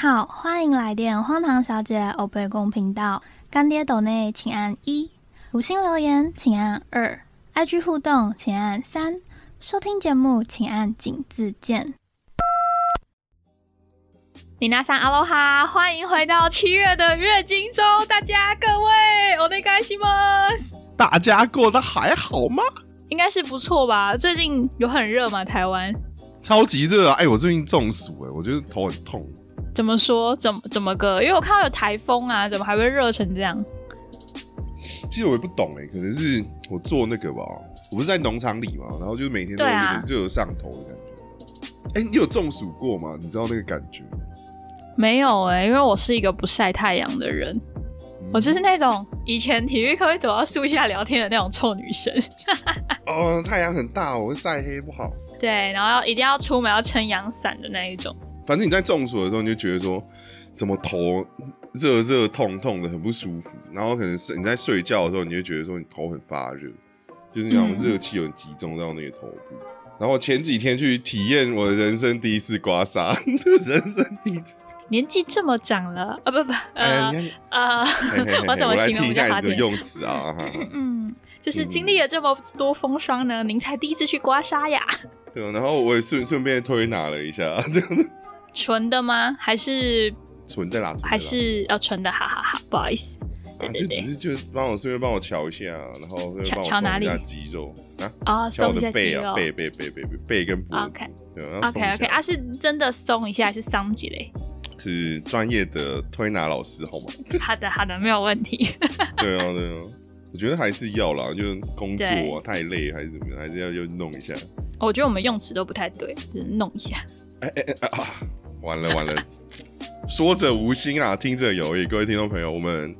好，欢迎来电荒唐小姐欧贝公频道。干爹斗内请按一，五星留言请按二，IG 互动请按三，收听节目请按井字键。米娜桑阿罗哈，欢迎回到七月的月经周，大家各位，我的该西吗？大家过得还好吗？应该是不错吧？最近有很热吗？台湾？超级热啊！哎，我最近中暑哎，我觉得头很痛。怎么说？怎么怎么个？因为我看到有台风啊，怎么还会热成这样？其实我也不懂哎，可能是我做那个吧。我不是在农场里嘛，然后就是每天都有点热上头的感觉。哎，你有中暑过吗？你知道那个感觉吗？没有哎，因为我是一个不晒太阳的人。我就是那种以前体育课会躲到树下聊天的那种臭女生。哦，太阳很大，我会晒黑不好。对，然后要一定要出门要撑阳伞的那一种。反正你在中暑的时候，你就觉得说，怎么头热热痛痛的，很不舒服。然后可能是你在睡觉的时候，你就觉得说你头很发热，就是那种热气很集中到那个头部。然后前几天去体验我的人生第一次刮痧，人生第一次。年纪这么长了啊，不不，呃呃，我怎么形容一下你的用词啊？嗯，就是经历了这么多风霜呢，您才第一次去刮痧呀？对啊，然后我也顺顺便推拿了一下，纯的吗？还是纯的啦？还是要纯的？好好好，不好意思，就只是就帮我顺便帮我瞧一下，然后瞧瞧哪里？肌肉啊？啊，松一下背啊，背背背背背背跟脖子。OK，OK OK，啊，是真的松一下，还是伤几嘞？是专业的推拿老师，好吗？好的，好的，没有问题。对啊，对啊，我觉得还是要啦，就是工作啊太累还是怎么样，还是要又弄一下。我觉得我们用词都不太对，就是弄一下。哎哎哎啊！完了完了，说者无心啊，听者有意。各位听众朋友，我们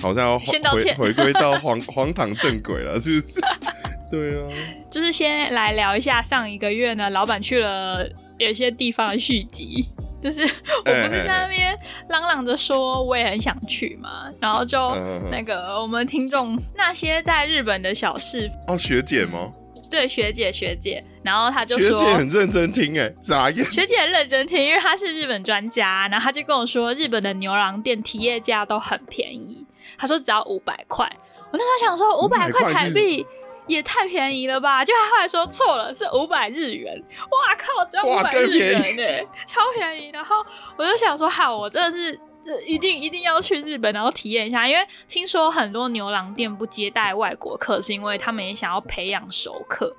好像要回回归到荒 荒唐正轨了，是不是？对啊，就是先来聊一下上一个月呢，老板去了有些地方的续集。就是我不是在那边嚷嚷着说我也很想去嘛，然后就那个我们听众那些在日本的小事哦，学姐吗？对，学姐学姐，然后他就说学姐很认真听哎，咋样？学姐很认真听，因为她是日本专家，然后他就跟我说日本的牛郎店体验价都很便宜，他说只要五百块，我那时候想说五百块台币。也太便宜了吧！就后来说错了，是五百日元。哇靠，只要五百日元呢，超便宜。然后我就想说，好，我真的是一定一定要去日本，然后体验一下。因为听说很多牛郎店不接待外国客，是因为他们也想要培养熟客。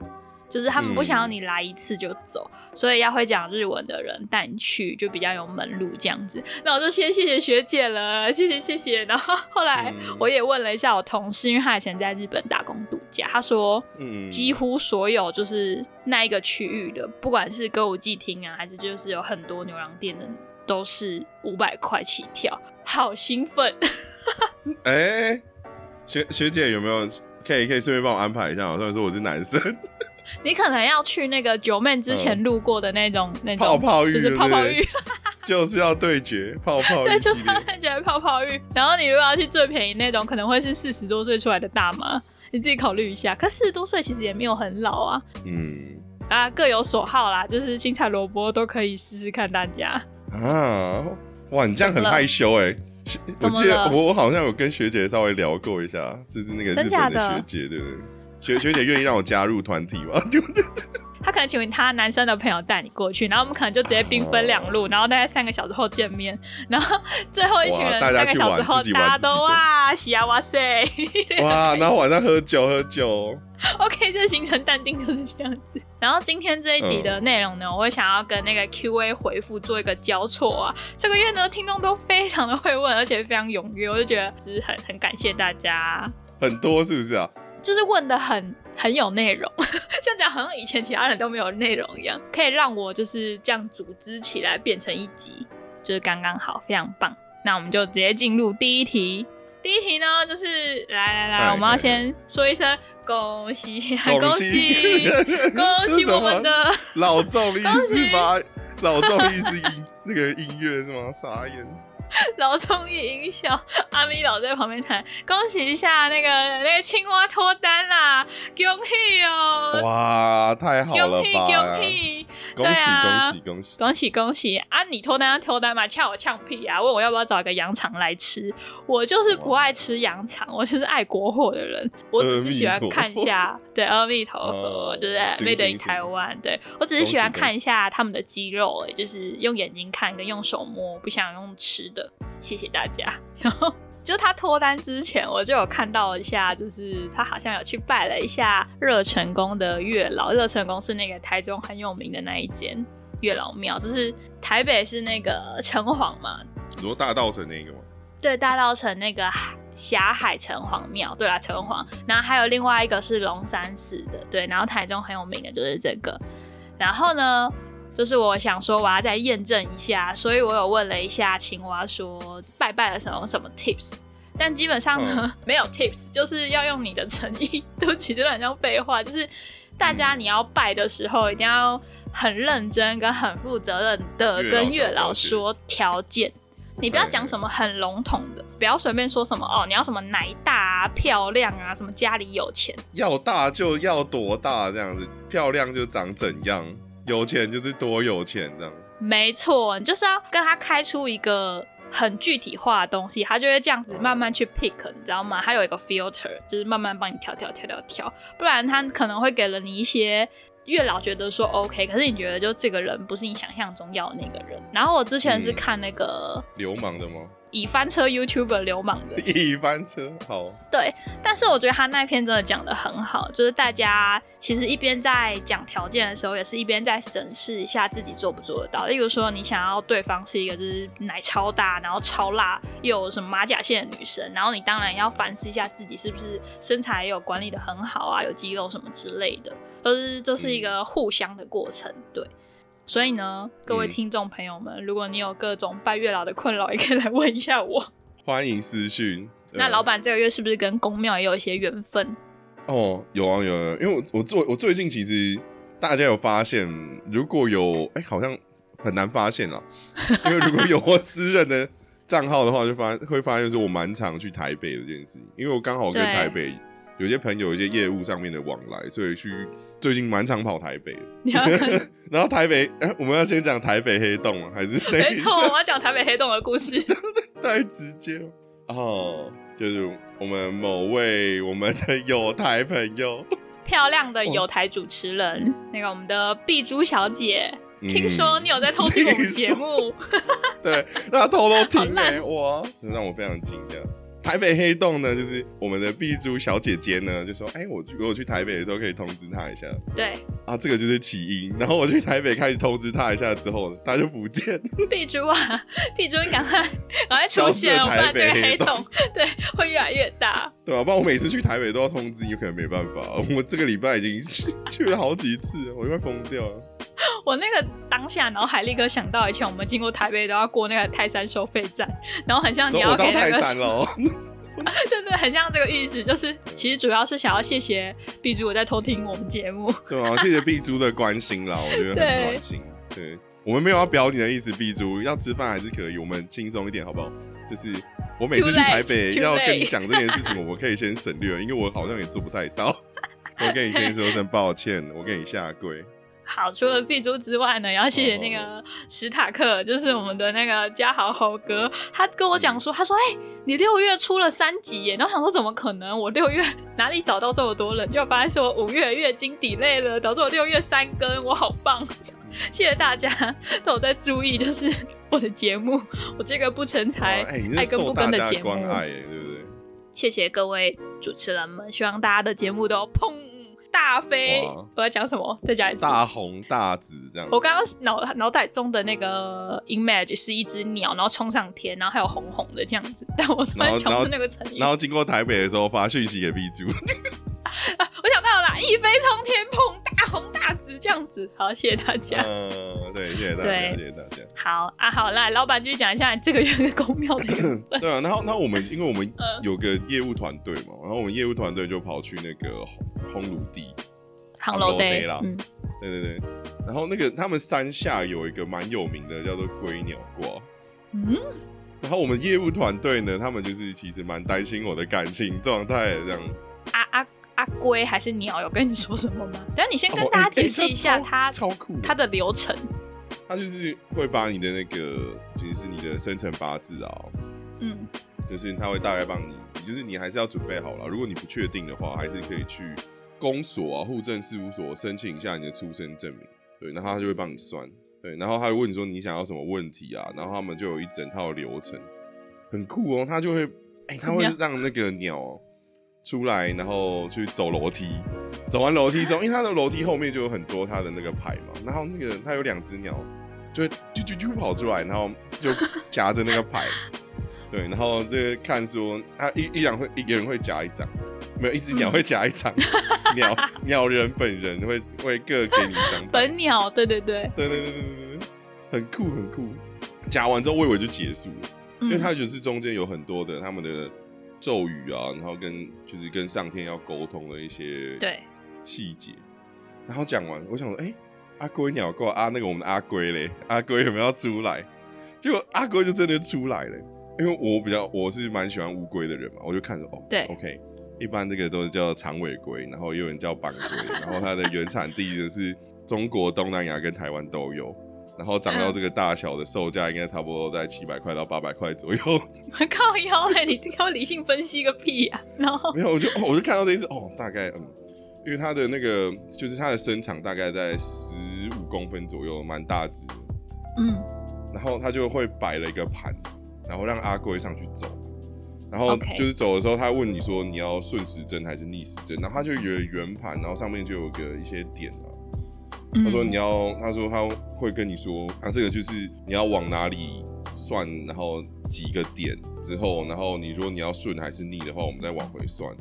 就是他们不想要你来一次就走，所以要会讲日文的人带你去，就比较有门路这样子。那我就先谢谢学姐了，谢谢谢谢。然后 后来我也问了一下我同事，因为他以前在日本打工度假，他说，嗯，几乎所有就是那一个区域的，不管是歌舞伎厅啊，还是就是有很多牛郎店的，都是五百块起跳，好兴奋。哎，学学姐有没有可以可以顺便帮我安排一下？虽然说我是男生。你可能要去那个九妹之前路过的那种那种泡泡浴，就是泡泡浴，就是要对决泡泡浴，对，就是要对决泡泡浴。然后你如果要去最便宜那种，可能会是四十多岁出来的大妈，你自己考虑一下。可四十多岁其实也没有很老啊，嗯，啊各有所好啦，就是青菜萝卜都可以试试看。大家啊，哇，你这样很害羞哎，我记得我我好像有跟学姐稍微聊过一下，就是那个日本的学姐对不对？学学姐愿意让我加入团体吗？他可能请他男生的朋友带你过去，然后我们可能就直接兵分两路，然后大概三个小时后见面，然后最后一群人三个小时后大家都哇喜啊哇塞哇，然后晚上喝酒喝酒。OK，这行程淡定就是这样子。然后今天这一集的内容呢，我会想要跟那个 Q&A 回复做一个交错啊。这个月呢，听众都非常的会问，而且非常踊跃，我就觉得就是很很感谢大家。很多是不是啊？就是问的很很有内容，像讲好像以前其他人都没有内容一样，可以让我就是这样组织起来变成一集，就是刚刚好，非常棒。那我们就直接进入第一题。第一题呢，就是来来来，我们要先说一声恭喜，恭喜，恭 喜我们的老众意思吧？老众意思音那个音乐是吗？傻眼。老综艺音效，阿咪老在旁边弹，恭喜一下那个那个青蛙脱单啦，恭喜哦！哇，太好了吧！恭喜恭喜恭喜恭喜恭喜恭喜恭喜！啊，你脱单要脱单嘛，呛我呛屁啊！问我要不要找一个羊肠来吃，我就是不爱吃羊肠，我就是爱国货的人，我只是喜欢看一下，对，阿弥陀佛，对不对？Made in 台湾，对我只是喜欢看一下他们的肌肉，哎，就是用眼睛看跟用手摸，不想用吃的。谢谢大家。然后就他脱单之前，我就有看到一下，就是他好像有去拜了一下热成功的月老，热成功是那个台中很有名的那一间。月老庙就是台北是那个城隍嘛，你说大道城那个吗？对，大道城那个霞海城隍庙，对啦，城隍。然后还有另外一个是龙山寺的，对。然后台中很有名的就是这个。然后呢，就是我想说我要再验证一下，所以我有问了一下青蛙，说拜拜的时候什么 tips？但基本上呢 没有 tips，就是要用你的诚意。对不起，真的很像废话，就是大家你要拜的时候一定要。很认真跟很负责任的跟月老说条件，你不要讲什么很笼统的，不要随便说什么哦，你要什么奶大啊、漂亮啊，什么家里有钱，要大就要多大这样子，漂亮就长怎样，有钱就是多有钱这样。没错，你就是要跟他开出一个很具体化的东西，他就会这样子慢慢去 pick，你知道吗？他有一个 filter，就是慢慢帮你挑挑挑挑挑，不然他可能会给了你一些。月老觉得说 OK，可是你觉得就这个人不是你想象中要的那个人。然后我之前是看那个流氓的吗？已翻车 YouTuber 流氓的 已翻车好对，但是我觉得他那篇真的讲的很好，就是大家其实一边在讲条件的时候，也是一边在审视一下自己做不做得到。例如说，你想要对方是一个就是奶超大，然后超辣，又有什么马甲线的女生，然后你当然要反思一下自己是不是身材有管理的很好啊，有肌肉什么之类的，都是这是一个互相的过程，对。所以呢，各位听众朋友们，如果你有各种拜月老的困扰，也可以来问一下我。欢迎私讯。那老板这个月是不是跟公庙也有一些缘分？哦，有啊有啊，因为我我最我最近其实大家有发现，如果有哎，好像很难发现了，因为如果有我私人的账号的话，就发会发现说我蛮常去台北的这件事情，因为我刚好跟台北。有些朋友一些业务上面的往来，所以去最近蛮常跑台北。然后台北，哎，我们要先讲台北黑洞还是？没错，我要讲台北黑洞的故事。太直接了哦，就是我们某位我们的有台朋友，漂亮的有台主持人，那个我们的碧珠小姐，听说你有在偷听我们节目？对，那偷偷听哎，哇，让我非常惊讶。台北黑洞呢，就是我们的碧珠小姐姐呢，就说：“哎，我如果去台北的时候，可以通知她一下。”对啊，这个就是起因。然后我去台北开始通知她一下之后，她就不见。碧珠啊，碧珠，你赶快赶快出现，不然这个黑洞 对会越来越大。对啊，不然我每次去台北都要通知，有可能没办法。我这个礼拜已经去 去了好几次，我快疯掉了。我那个当下脑海立刻想到，以前我们经过台北都要过那个泰山收费站，然后很像你要给那个山喽，对对，很像这个意思，就是其实主要是想要谢谢碧珠我在偷听我们节目，对啊，谢谢碧珠的关心啦，我觉得很暖心。对，我们没有要表你的意思，碧珠要吃饭还是可以，我们轻松一点好不好？就是我每次去台北要跟你讲这件事情，我可以先省略，因为我好像也做不太到，我跟你先说声抱歉，我跟你下跪。好，除了碧珠之外呢，要谢谢那个史塔克，就是我们的那个嘉豪豪哥，他跟我讲说，他说，哎，你六月出了三集耶，然后想说怎么可能，我六月哪里找到这么多人，就发现是我五月月经抵累了，导致我六月三更，我好棒，谢谢大家都有在注意，就是 我的节目，我这个不成才爱跟不跟的节目，对不对？谢谢各位主持人们，希望大家的节目都砰。大飞，我在讲什么？再讲一次。大红大紫这样。我刚刚脑脑袋中的那个 image 是一只鸟，然后冲上天，然后还有红红的这样子。但我突然想到那个成语。然后经过台北的时候发讯息给 B 组。我想到了，一飞冲天，砰，大红大紫这样子。好，谢谢大家。嗯，对，谢谢大家，谢谢大家。好啊，好，来，老板继续讲一下这个月的公庙的。对啊，然后那我们因为我们有个业务团队嘛，然后我们业务团队就跑去那个烘炉地，烘炉地啦。嗯，对对对。然后那个他们山下有一个蛮有名的，叫做龟鸟卦。嗯。然后我们业务团队呢，他们就是其实蛮担心我的感情状态这样。啊啊。阿龟还是鸟有跟你说什么吗？等下你先跟大家解释一下它超酷它的流程。它就是会把你的那个，就是你的生辰八字啊，嗯，就是它会大概帮你，就是你还是要准备好了。如果你不确定的话，还是可以去公所啊、户政事务所申请一下你的出生证明。对，然后他就会帮你算。对，然后他会问你说你想要什么问题啊，然后他们就有一整套流程，很酷哦。他就会，哎，他会让那个鸟出来，然后去走楼梯。走完楼梯之后，因为它的楼梯后面就有很多它的那个牌嘛，然后那个它有两只鸟，就会啾啾啾跑出来，然后就夹着那个牌，对，然后就看说，他一一两会一个人会夹一张，没有一只鸟会夹一张，鸟鸟人本人会会各给你一张，本鸟，对对对，对对对对对对，很酷很酷，夹完之后我以为就结束了，因为它就是中间有很多的他们的咒语啊，然后跟就是跟上天要沟通的一些对。细节，然后讲完，我想说，哎，阿龟鸟过啊，那个我们的阿龟嘞，阿龟有没有要出来？结果阿龟就真的出来了，因为我比较我是蛮喜欢乌龟的人嘛，我就看着哦，对，OK，一般这个都是叫长尾龟，然后有人叫板龟，然后它的原产地就是中国东南亚跟台湾都有，然后长到这个大小的售价应该差不多在七百块到八百块左右。靠腰嘞，你这要理性分析个屁呀！然后没有，我就我就看到这一次，哦，大概嗯。因为它的那个就是它的身长大概在十五公分左右，蛮大只。嗯，然后他就会摆了一个盘，然后让阿贵上去走。然后就是走的时候，他问你说你要顺时针还是逆时针，然后他就有圆盘，然后上面就有个一些点啊。他说你要，他说他会跟你说啊，这个就是你要往哪里算，然后几个点之后，然后你如果你要顺还是逆的话，我们再往回算。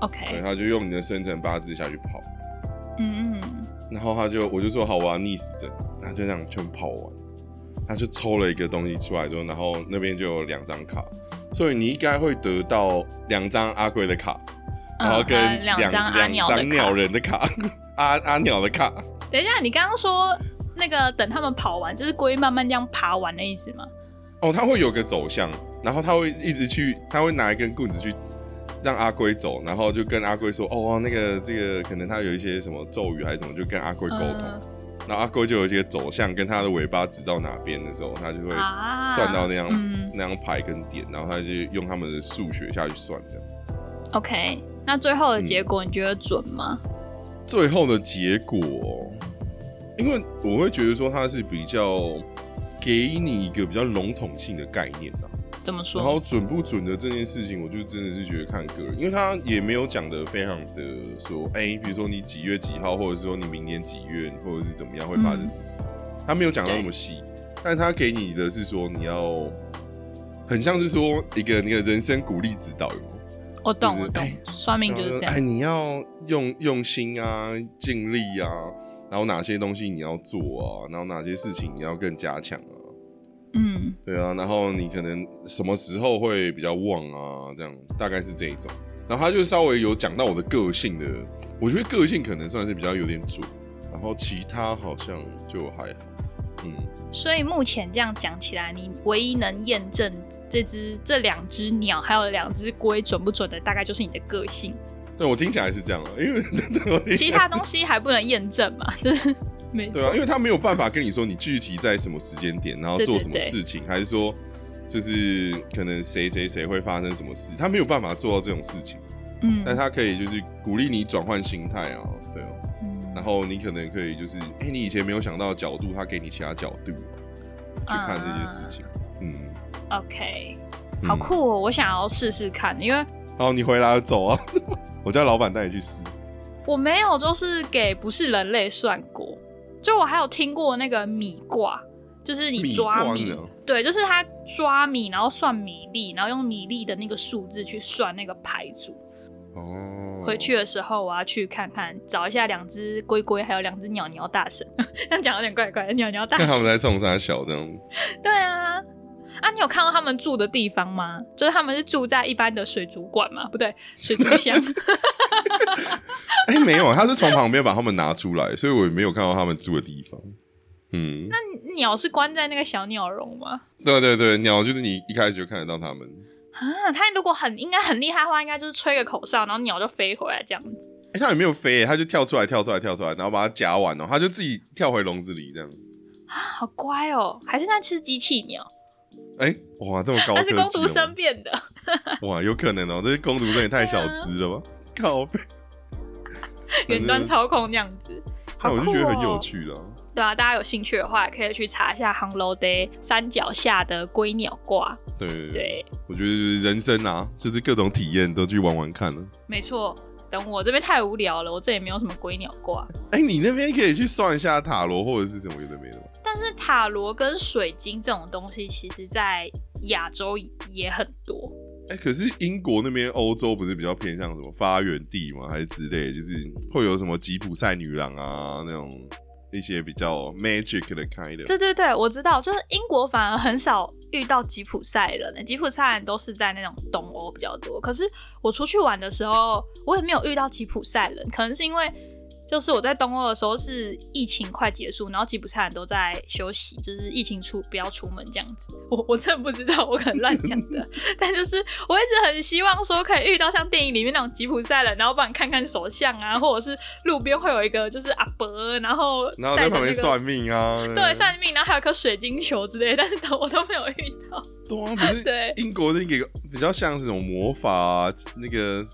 OK，对，他就用你的生辰八字下去跑，嗯嗯，然后他就我就说好，我要逆时针，他就这样全跑完，他就抽了一个东西出来之后，然后那边就有两张卡，所以你应该会得到两张阿贵的卡，然后跟两两张鸟人的卡，阿阿鸟的卡。等一下，你刚刚说那个等他们跑完，就是龟慢慢这样爬完的意思吗？哦，它会有个走向，然后他会一直去，他会拿一根棍子去。让阿龟走，然后就跟阿龟说：“哦，那个这个可能他有一些什么咒语还是什么，就跟阿龟沟通。然后阿龟就有一些走向，跟他的尾巴指到哪边的时候，他就会算到那样那样排跟点，然后他就用他们的数学下去算这样。OK，那最后的结果你觉得准吗？最后的结果，因为我会觉得说它是比较给你一个比较笼统性的概念的。怎么说？然后准不准的这件事情，我就真的是觉得看个人，因为他也没有讲的非常的说，哎，比如说你几月几号，或者是说你明年几月，或者是怎么样会发生什么事，他没有讲到那么细，但他给你的是说你要很像是说一个那个人生鼓励指导，我懂我懂，算命就是这样，哎，你要用用心啊，尽力啊，然后哪些东西你要做啊，然后哪些事情你要更加强啊。嗯，对啊，然后你可能什么时候会比较旺啊？这样大概是这一种。然后他就稍微有讲到我的个性的，我觉得个性可能算是比较有点主。然后其他好像就还好。嗯，所以目前这样讲起来，你唯一能验证这只、这两只鸟还有两只龟准不准的，大概就是你的个性。对我听起来是这样啊，因为其他东西还不能验证嘛，就是。对啊，因为他没有办法跟你说你具体在什么时间点，然后做什么事情，还是说就是可能谁谁谁会发生什么事，他没有办法做到这种事情。嗯，但他可以就是鼓励你转换心态啊，对哦。嗯，然后你可能可以就是，哎，你以前没有想到的角度，他给你其他角度去看这些事情。嗯，OK，好酷哦，我想要试试看，因为好，你回来走啊，我叫老板带你去试。我没有，就是给不是人类算过。就我还有听过那个米卦，就是你抓米，对，就是他抓米，然后算米粒，然后用米粒的那个数字去算那个牌组。哦，回去的时候我要去看看，找一下两只龟龟，还有两只鸟鸟大神。这样讲有点怪怪，鸟鸟大神。看他们在冲啥小这样。对啊，啊，你有看到他们住的地方吗？就是他们是住在一般的水族馆吗？不对，水族箱。哎，没有，他是从旁边把他们拿出来，所以我也没有看到他们住的地方。嗯，那鸟是关在那个小鸟笼吗？对对对，鸟就是你一开始就看得到他们啊。他如果很应该很厉害的话，应该就是吹个口哨，然后鸟就飞回来这样子。哎，他也没有飞，他就跳出来，跳出来，跳出来，然后把它夹完哦，他就自己跳回笼子里这样。啊，好乖哦，还是在吃机器鸟？哎，哇，这么高，那是工读生变的。哇，有可能哦，这些工读生也太小只了吧？靠背，远端操控那样子，那我就觉得很有趣了。对啊，大家有兴趣的话，可以去查一下 Hello Day 山脚下的龟鸟挂。对对对，我觉得人生啊，就是各种体验都去玩玩看了。没错，等我这边太无聊了，我这也没有什么龟鸟挂。哎，你那边可以去算一下塔罗或者是什么有的没的。但是塔罗跟水晶这种东西，其实在亚洲也很多。哎，可是英国那边、欧洲不是比较偏向什么发源地吗？还是之类，就是会有什么吉普赛女郎啊那种。一些比较 magic 的 kind，，对对对，我知道，就是英国反而很少遇到吉普赛人，吉普赛人都是在那种东欧比较多。可是我出去玩的时候，我也没有遇到吉普赛人，可能是因为。就是我在东欧的时候是疫情快结束，然后吉普赛人都在休息，就是疫情出不要出门这样子。我我真的不知道，我可能乱讲的。但就是我一直很希望说可以遇到像电影里面那种吉普赛人，然后帮你看看手相啊，或者是路边会有一个就是阿伯，然后然后在旁边算命啊，对，算命，然后还有颗水晶球之类，但是都我都没有遇到。对啊，不是对英国那个比较像是种魔法那个。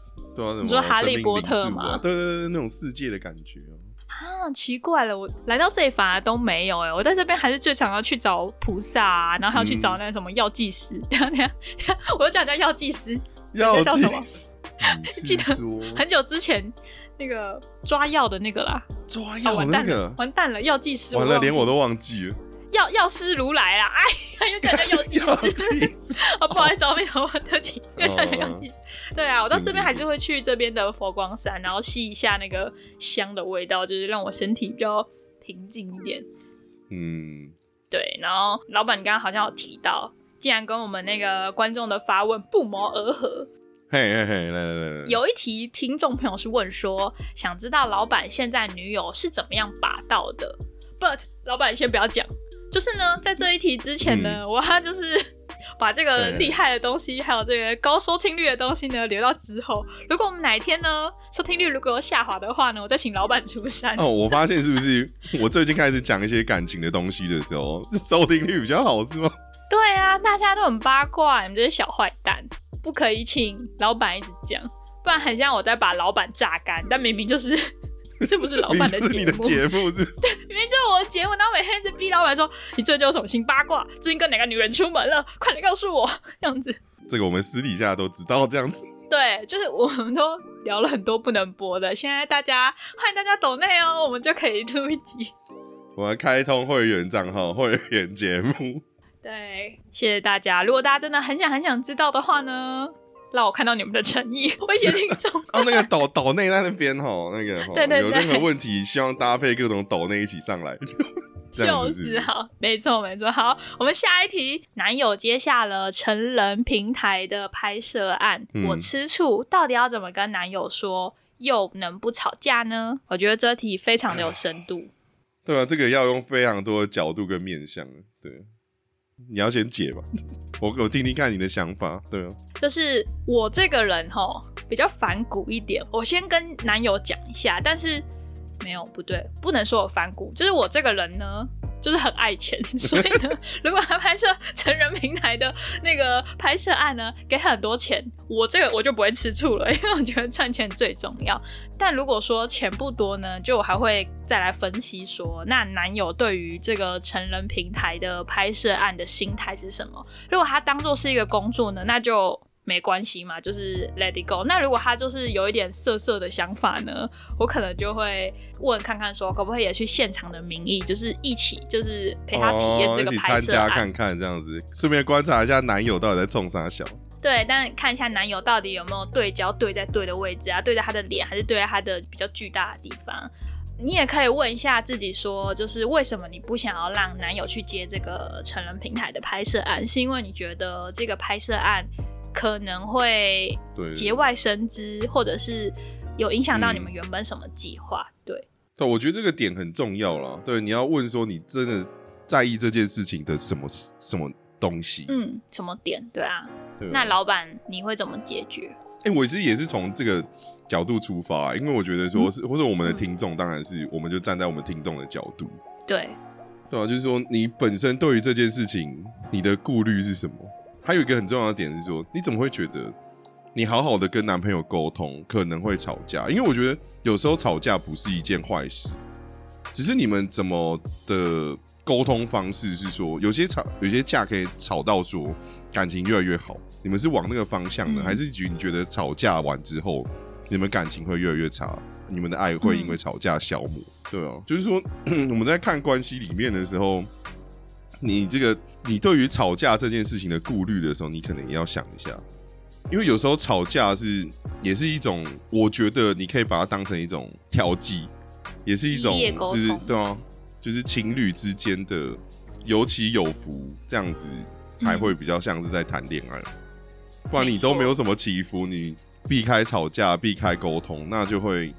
你说哈利波特吗？对对对，那种世界的感觉啊！奇怪了，我来到这里反而都没有哎，我在这边还是最想要去找菩萨，然后还要去找那个什么药剂师。等下等下，我又讲叫药剂师，药剂师，记得很久之前那个抓药的那个啦，抓药那个完蛋了，药剂师完了，连我都忘记了。药药师如来啦！哎，又讲叫药剂师。哦，不好意思，我没有问得起，又讲叫药剂师。对啊，我到这边还是会去这边的佛光山，然后吸一下那个香的味道，就是让我身体比较平静一点。嗯，对。然后老板，你刚刚好像有提到，竟然跟我们那个观众的发问不谋而合。嘿嘿嘿，来来来，有一题听众朋友是问说，想知道老板现在女友是怎么样把到的？But 老板先不要讲。就是呢，在这一题之前呢，我要就是 把这个厉害的东西，还有这个高收听率的东西呢，留到之后。如果我们哪一天呢，收听率如果有下滑的话呢，我再请老板出山。哦，我发现是不是我最近开始讲一些感情的东西的时候，收听率比较好，是吗？对啊，大家都很八卦，你们这些小坏蛋，不可以请老板一直讲，不然很像我在把老板榨干，但明明就是。这不是老板的节目，节目是？对，明明就是我的节目，然后每天在逼老板说：“你最近有什么新八卦？最近跟哪个女人出门了？快点告诉我！”这样子。这个我们私底下都知道，这样子。对，就是我们都聊了很多不能播的。现在大家欢迎大家抖内哦，我们就可以录一集。我们开通会员账号，会员节目。对，谢谢大家。如果大家真的很想很想知道的话呢？让我看到你们的诚意，威胁听众。哦，那个岛岛内那边哈，那个对对有任何问题，希望搭配各种岛内一起上来。就是好，没错没错。好，我们下一题，男友接下了成人平台的拍摄案，我吃醋，到底要怎么跟男友说，又能不吵架呢？我觉得这题非常的有深度。对啊，这个要用非常多的角度跟面向。对。你要先解吧，我我听听看你的想法。对啊，就是我这个人哈比较反骨一点，我先跟男友讲一下，但是没有不对，不能说我反骨，就是我这个人呢。就是很爱钱，所以呢，如果他拍摄成人平台的那个拍摄案呢，给很多钱，我这个我就不会吃醋了，因为我觉得赚钱最重要。但如果说钱不多呢，就我还会再来分析说，那男友对于这个成人平台的拍摄案的心态是什么？如果他当做是一个工作呢，那就。没关系嘛，就是 let it go。那如果他就是有一点色色的想法呢，我可能就会问看看，说可不可以也去现场的名义，就是一起，就是陪他体验这个拍摄看看这样子，顺便观察一下男友到底在冲啥小。对，但看一下男友到底有没有对焦对在对的位置啊，对在他的脸，还是对在他的比较巨大的地方。你也可以问一下自己，说就是为什么你不想要让男友去接这个成人平台的拍摄案？是因为你觉得这个拍摄案？可能会节外生枝，或者是有影响到你们原本什么计划？对，对，我觉得这个点很重要啦。对，你要问说你真的在意这件事情的什么什么东西？嗯，什么点？对啊。那老板你会怎么解决？哎，我其实也是从这个角度出发，因为我觉得说是，或者我们的听众，当然是我们就站在我们听众的角度。对。对啊？就是说你本身对于这件事情，你的顾虑是什么？还有一个很重要的点是说，你怎么会觉得你好好的跟男朋友沟通可能会吵架？因为我觉得有时候吵架不是一件坏事，只是你们怎么的沟通方式是说，有些吵有些架可以吵到说感情越来越好，你们是往那个方向的，还是觉你觉得吵架完之后你们感情会越来越差？你们的爱会因为吵架消磨？对啊，就是说 我们在看关系里面的时候。你这个，你对于吵架这件事情的顾虑的时候，你可能也要想一下，因为有时候吵架是也是一种，我觉得你可以把它当成一种调剂，也是一种，就是对啊，就是情侣之间的有起有伏，这样子才会比较像是在谈恋爱。不然你都没有什么起伏，你避开吵架，避开沟通，那就会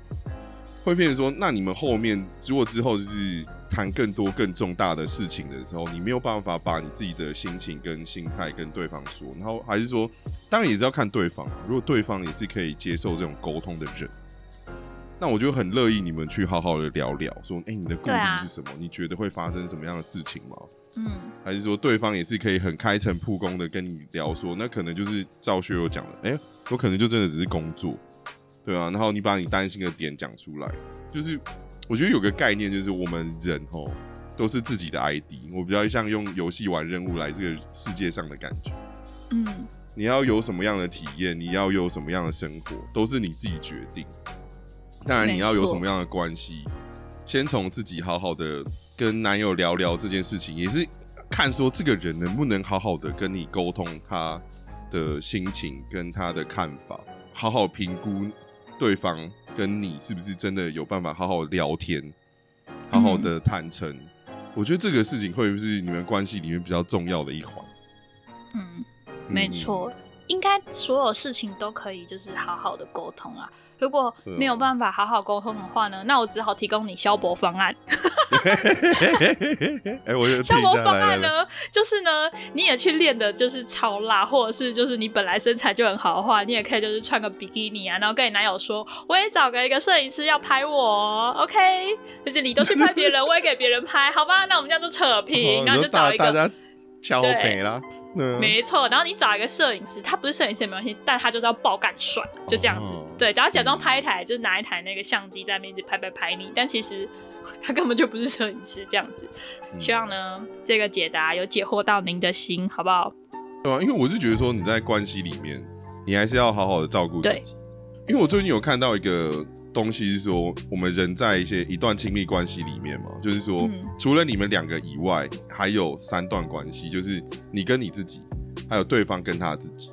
会变成说，那你们后面如果之后就是。谈更多更重大的事情的时候，你没有办法把你自己的心情跟心态跟对方说，然后还是说，当然也是要看对方。如果对方也是可以接受这种沟通的人，那我就很乐意你们去好好的聊聊，说，哎，你的顾虑是什么？你觉得会发生什么样的事情吗？嗯，还是说对方也是可以很开诚布公的跟你聊，说，那可能就是赵学友讲的，哎，我可能就真的只是工作，对啊，然后你把你担心的点讲出来，就是。我觉得有个概念就是我们人哦都是自己的 ID，我比较像用游戏玩任务来这个世界上的感觉。嗯，你要有什么样的体验，你要有什么样的生活，都是你自己决定。当然，你要有什么样的关系，先从自己好好的跟男友聊聊这件事情，也是看说这个人能不能好好的跟你沟通他的心情跟他的看法，好好评估对方。跟你是不是真的有办法好好聊天，好好的坦诚？我觉得这个事情会不是你们关系里面比较重要的一环。嗯，没错，应该所有事情都可以就是好好的沟通啊。如果没有办法好好沟通的话呢，那我只好提供你消博方案。哎，我消博方案呢，就是呢，你也去练的，就是超辣，或者是就是你本来身材就很好的话，你也可以就是穿个比基尼啊，然后跟你男友说，我也找个一个摄影师要拍我，OK？就是你都去拍别人，我也给别人拍，好吧？那我们这样就扯平，然后就找一个。小北啦，没错。然后你找一个摄影师，他不是摄影师没关系，但他就是要爆干帅，就这样子。对，然后假装拍一台，就是拿一台那个相机在面前拍拍拍你，但其实他根本就不是摄影师，这样子。希望呢，这个解答有解惑到您的心，好不好？对啊，因为我是觉得说你在关系里面，你还是要好好的照顾自己。因为我最近有看到一个。东西是说，我们人在一些一段亲密关系里面嘛，就是说，除了你们两个以外，还有三段关系，就是你跟你自己，还有对方跟他自己。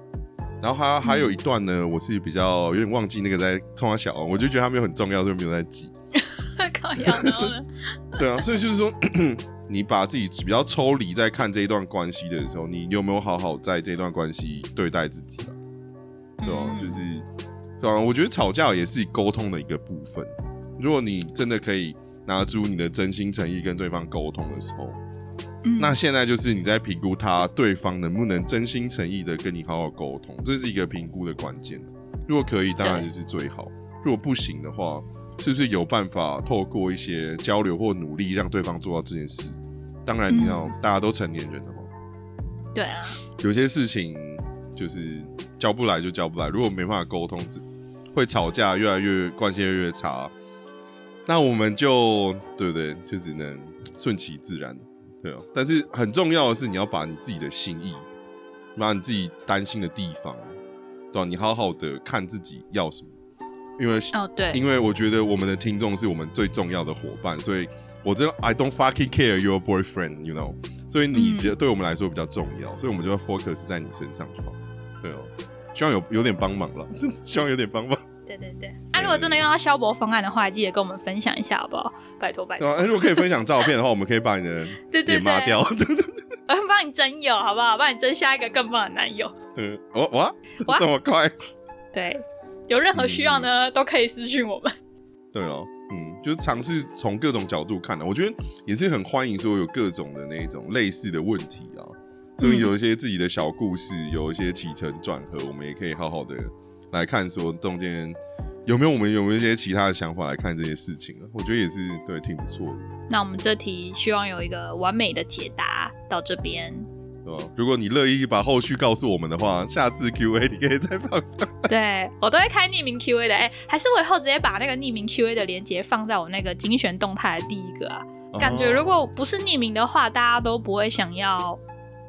然后还还有一段呢，我是比较有点忘记那个在冲他小，我就觉得他没有很重要，所以没有在记。靠样的。对啊，所以就是说，你把自己比较抽离在看这一段关系的时候，你有没有好好在这段关系对待自己啊？对啊，就是。对啊，我觉得吵架也是沟通的一个部分。如果你真的可以拿出你的真心诚意跟对方沟通的时候，那现在就是你在评估他对方能不能真心诚意的跟你好好沟通，这是一个评估的关键。如果可以，当然就是最好；如果不行的话，是不是有办法透过一些交流或努力让对方做到这件事？当然，你要大家都成年人了嘛。对啊，有些事情就是交不来就交不来，如果没办法沟通，会吵架，越来越关系越越差，那我们就对不对？就只能顺其自然，对啊。但是很重要的是，你要把你自己的心意，把你自己担心的地方，对吧？你好好的看自己要什么，因为哦对，因为我觉得我们的听众是我们最重要的伙伴，所以我真的 I don't fucking care your boyfriend，you know，所以你觉得对我们来说比较重要，所以我们就要 focus 在你身上就好，对哦。希望有有点帮忙了，希望有点帮忙。对对对，啊，如果真的用到消博方案的话，记得跟我们分享一下，好不好？拜托拜托。啊，如果可以分享照片的话，我们可以把你的脸抹掉，对对对，我帮你征友，好不好？帮你征下一个更棒的男友。对，哇哇，这么快？对，有任何需要呢，都可以私信我们。对哦，嗯，就是尝试从各种角度看的，我觉得也是很欢迎说有各种的那种类似的问题啊，所以有一些自己的小故事，有一些起承转合，我们也可以好好的。来看说中间有没有我们有没有一些其他的想法来看这些事情啊？我觉得也是对，挺不错的。那我们这题希望有一个完美的解答到这边。如果你乐意把后续告诉我们的话，下次 Q A 你可以再放上。对我都会开匿名 Q A 的，哎，还是我以后直接把那个匿名 Q A 的链接放在我那个精选动态的第一个啊。感觉如果不是匿名的话，大家都不会想要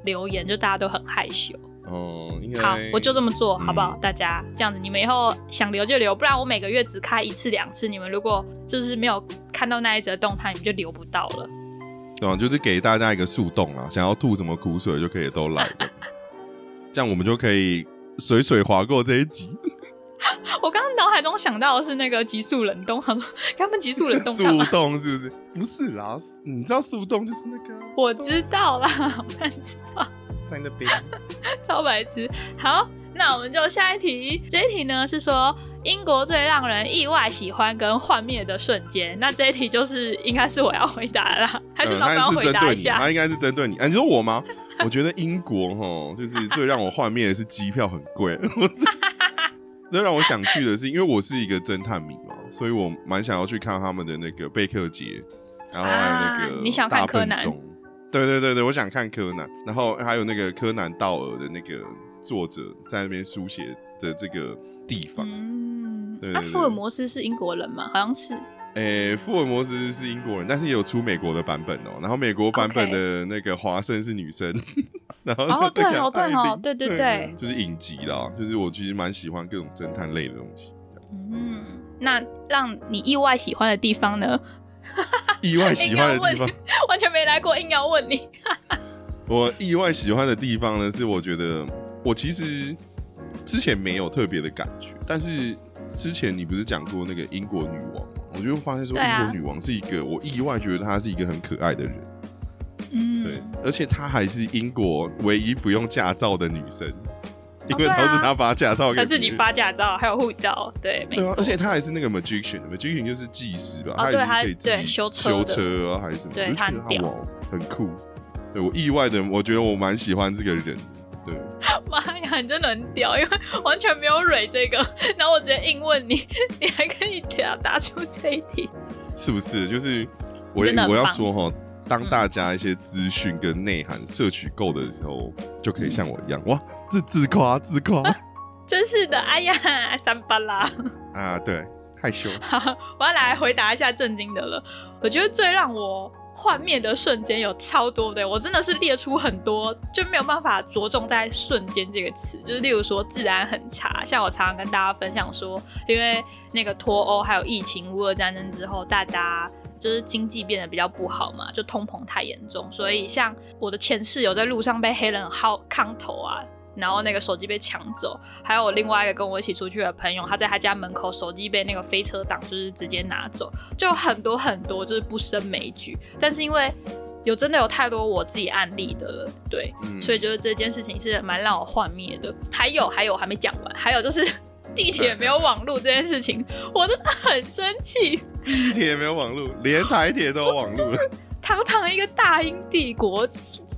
留言，就大家都很害羞。哦，好，我就这么做，好不好？大家这样子，你们以后想留就留，不然我每个月只开一次两次，你们如果就是没有看到那一则动态，你们就留不到了。对，就是给大家一个速洞啊，想要吐什么苦水就可以都来，这样我们就可以水水划过这一集。我刚刚脑海中想到的是那个急速冷冻，他说他们急速冷冻，速冻是不是？不是啦，你知道速冻就是那个？我知道啦，我然知道。在那边，超白痴。好，那我们就下一题。这一题呢是说英国最让人意外喜欢跟幻灭的瞬间。那这一题就是应该是我要回答啦，还是老板回答一下？他应该是针对你。啊，你说我吗？我觉得英国哈，就是最让我幻灭的是机票很贵。最让我想去的是，因为我是一个侦探迷嘛，所以我蛮想要去看他们的那个贝克街，然后还有那个你想看柯南。对对对对，我想看柯南，然后还有那个柯南道尔的那个作者在那边书写的这个地方。嗯，那福尔摩斯是英国人吗？好像是。诶，福尔摩斯是英国人，但是也有出美国的版本哦。然后美国版本的那个华生是女生。然后哦对哦对哦对对对，就是影集啦，就是我其实蛮喜欢各种侦探类的东西。嗯，那让你意外喜欢的地方呢？意外喜欢的地方，完全没来过，硬要问你。我意外喜欢的地方呢，是我觉得我其实之前没有特别的感觉，但是之前你不是讲过那个英国女王吗？我就发现说，英国女王是一个我意外觉得她是一个很可爱的人。嗯，对，而且她还是英国唯一不用驾照的女生。因为都是他发驾照，他自己发驾照，还有护照，对，没错。而且他还是那个 magician，magician 就是技师吧？他，对，他可以自己修车，修车啊，还是什么？对，他很屌，很酷。对我意外的，我觉得我蛮喜欢这个人。对，妈呀，你真的很屌，因为完全没有蕊这个，然后我直接硬问你，你还可以答答出这一题，是不是？就是我我要说哈。当大家一些资讯跟内涵摄取够的时候，就可以像我一样哇，自自夸自夸，真是的，哎呀，三八啦啊，对，害羞。好，我要来回答一下震惊的了。我觉得最让我幻灭的瞬间有超多的，我真的是列出很多，就没有办法着重在瞬间这个词。就是例如说，治安很差，像我常常跟大家分享说，因为那个脱欧还有疫情、乌俄战争之后，大家。就是经济变得比较不好嘛，就通膨太严重，所以像我的前室友在路上被黑人薅炕头啊，然后那个手机被抢走，还有我另外一个跟我一起出去的朋友，他在他家门口手机被那个飞车党就是直接拿走，就很多很多就是不胜枚举。但是因为有真的有太多我自己案例的了，对，所以就是这件事情是蛮让我幻灭的。还有还有还没讲完，还有就是。地铁没有网络这件事情，我真的很生气。地铁没有网络，连台铁都有网络。堂堂一个大英帝国，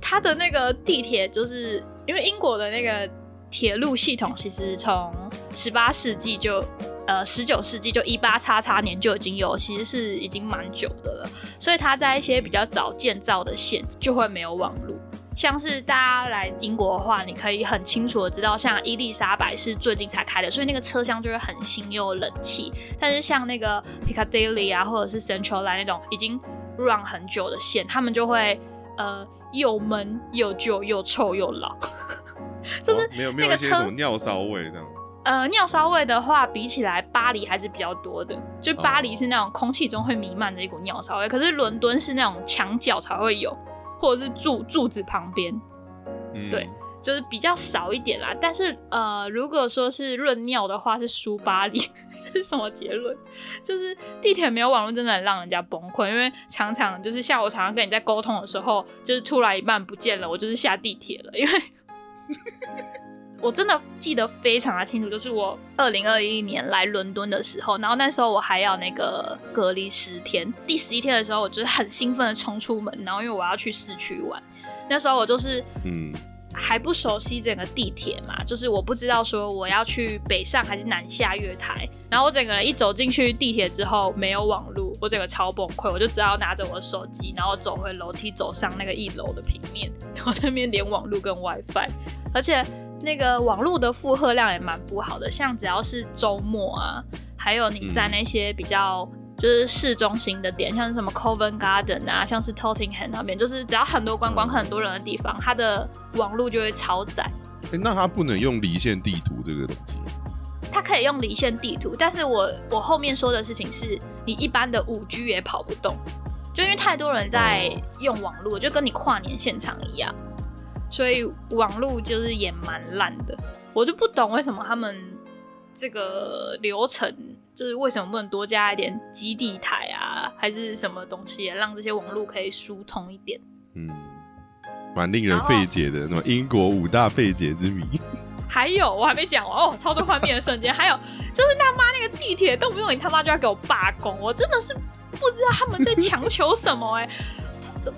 它的那个地铁就是因为英国的那个铁路系统，其实从十八世纪就呃十九世纪就一八叉叉年就已经有，其实是已经蛮久的了。所以它在一些比较早建造的线就会没有网络。像是大家来英国的话，你可以很清楚的知道，像伊丽莎白是最近才开的，所以那个车厢就会很新又冷气。但是像那个 Piccadilly 啊，或者是 Central Line 那种已经 run 很久的线，他们就会呃又闷又旧又臭又老，就是没有没有那些什么尿骚味这样。呃，尿骚味的话，比起来巴黎还是比较多的。就巴黎是那种空气中会弥漫着一股尿骚味，可是伦敦是那种墙角才会有。或者是柱柱子旁边，对，就是比较少一点啦。但是呃，如果说是论尿的话，是输巴黎 是什么结论？就是地铁没有网络，真的很让人家崩溃。因为常常就是像我常常跟你在沟通的时候，就是出来一半不见了，我就是下地铁了，因为。我真的记得非常的清楚，就是我二零二一年来伦敦的时候，然后那时候我还要那个隔离十天，第十一天的时候，我就是很兴奋的冲出门，然后因为我要去市区玩，那时候我就是嗯。还不熟悉整个地铁嘛，就是我不知道说我要去北上还是南下月台，然后我整个人一走进去地铁之后没有网路，我整个超崩溃，我就只好拿着我的手机，然后走回楼梯，走上那个一楼的平面，然后那边连网路跟 WiFi，而且那个网络的负荷量也蛮不好的，像只要是周末啊，还有你在那些比较。就是市中心的点，像是什么 Covent Garden 啊，像是 Tottenham 那边，就是只要很多观光、很多人的地方，它的网络就会超载。哎，那它不能用离线地图这个东西？它可以用离线地图，但是我我后面说的事情是你一般的五 G 也跑不动，就因为太多人在用网络，就跟你跨年现场一样，所以网络就是也蛮烂的。我就不懂为什么他们这个流程。就是为什么不能多加一点基地台啊，还是什么东西，让这些网络可以疏通一点？嗯，蛮令人费解的，那么英国五大费解之谜。还有我还没讲完哦，超多画面的瞬间，还有就是他妈那个地铁动不动你他妈就要给我罢工，我真的是不知道他们在强求什么哎。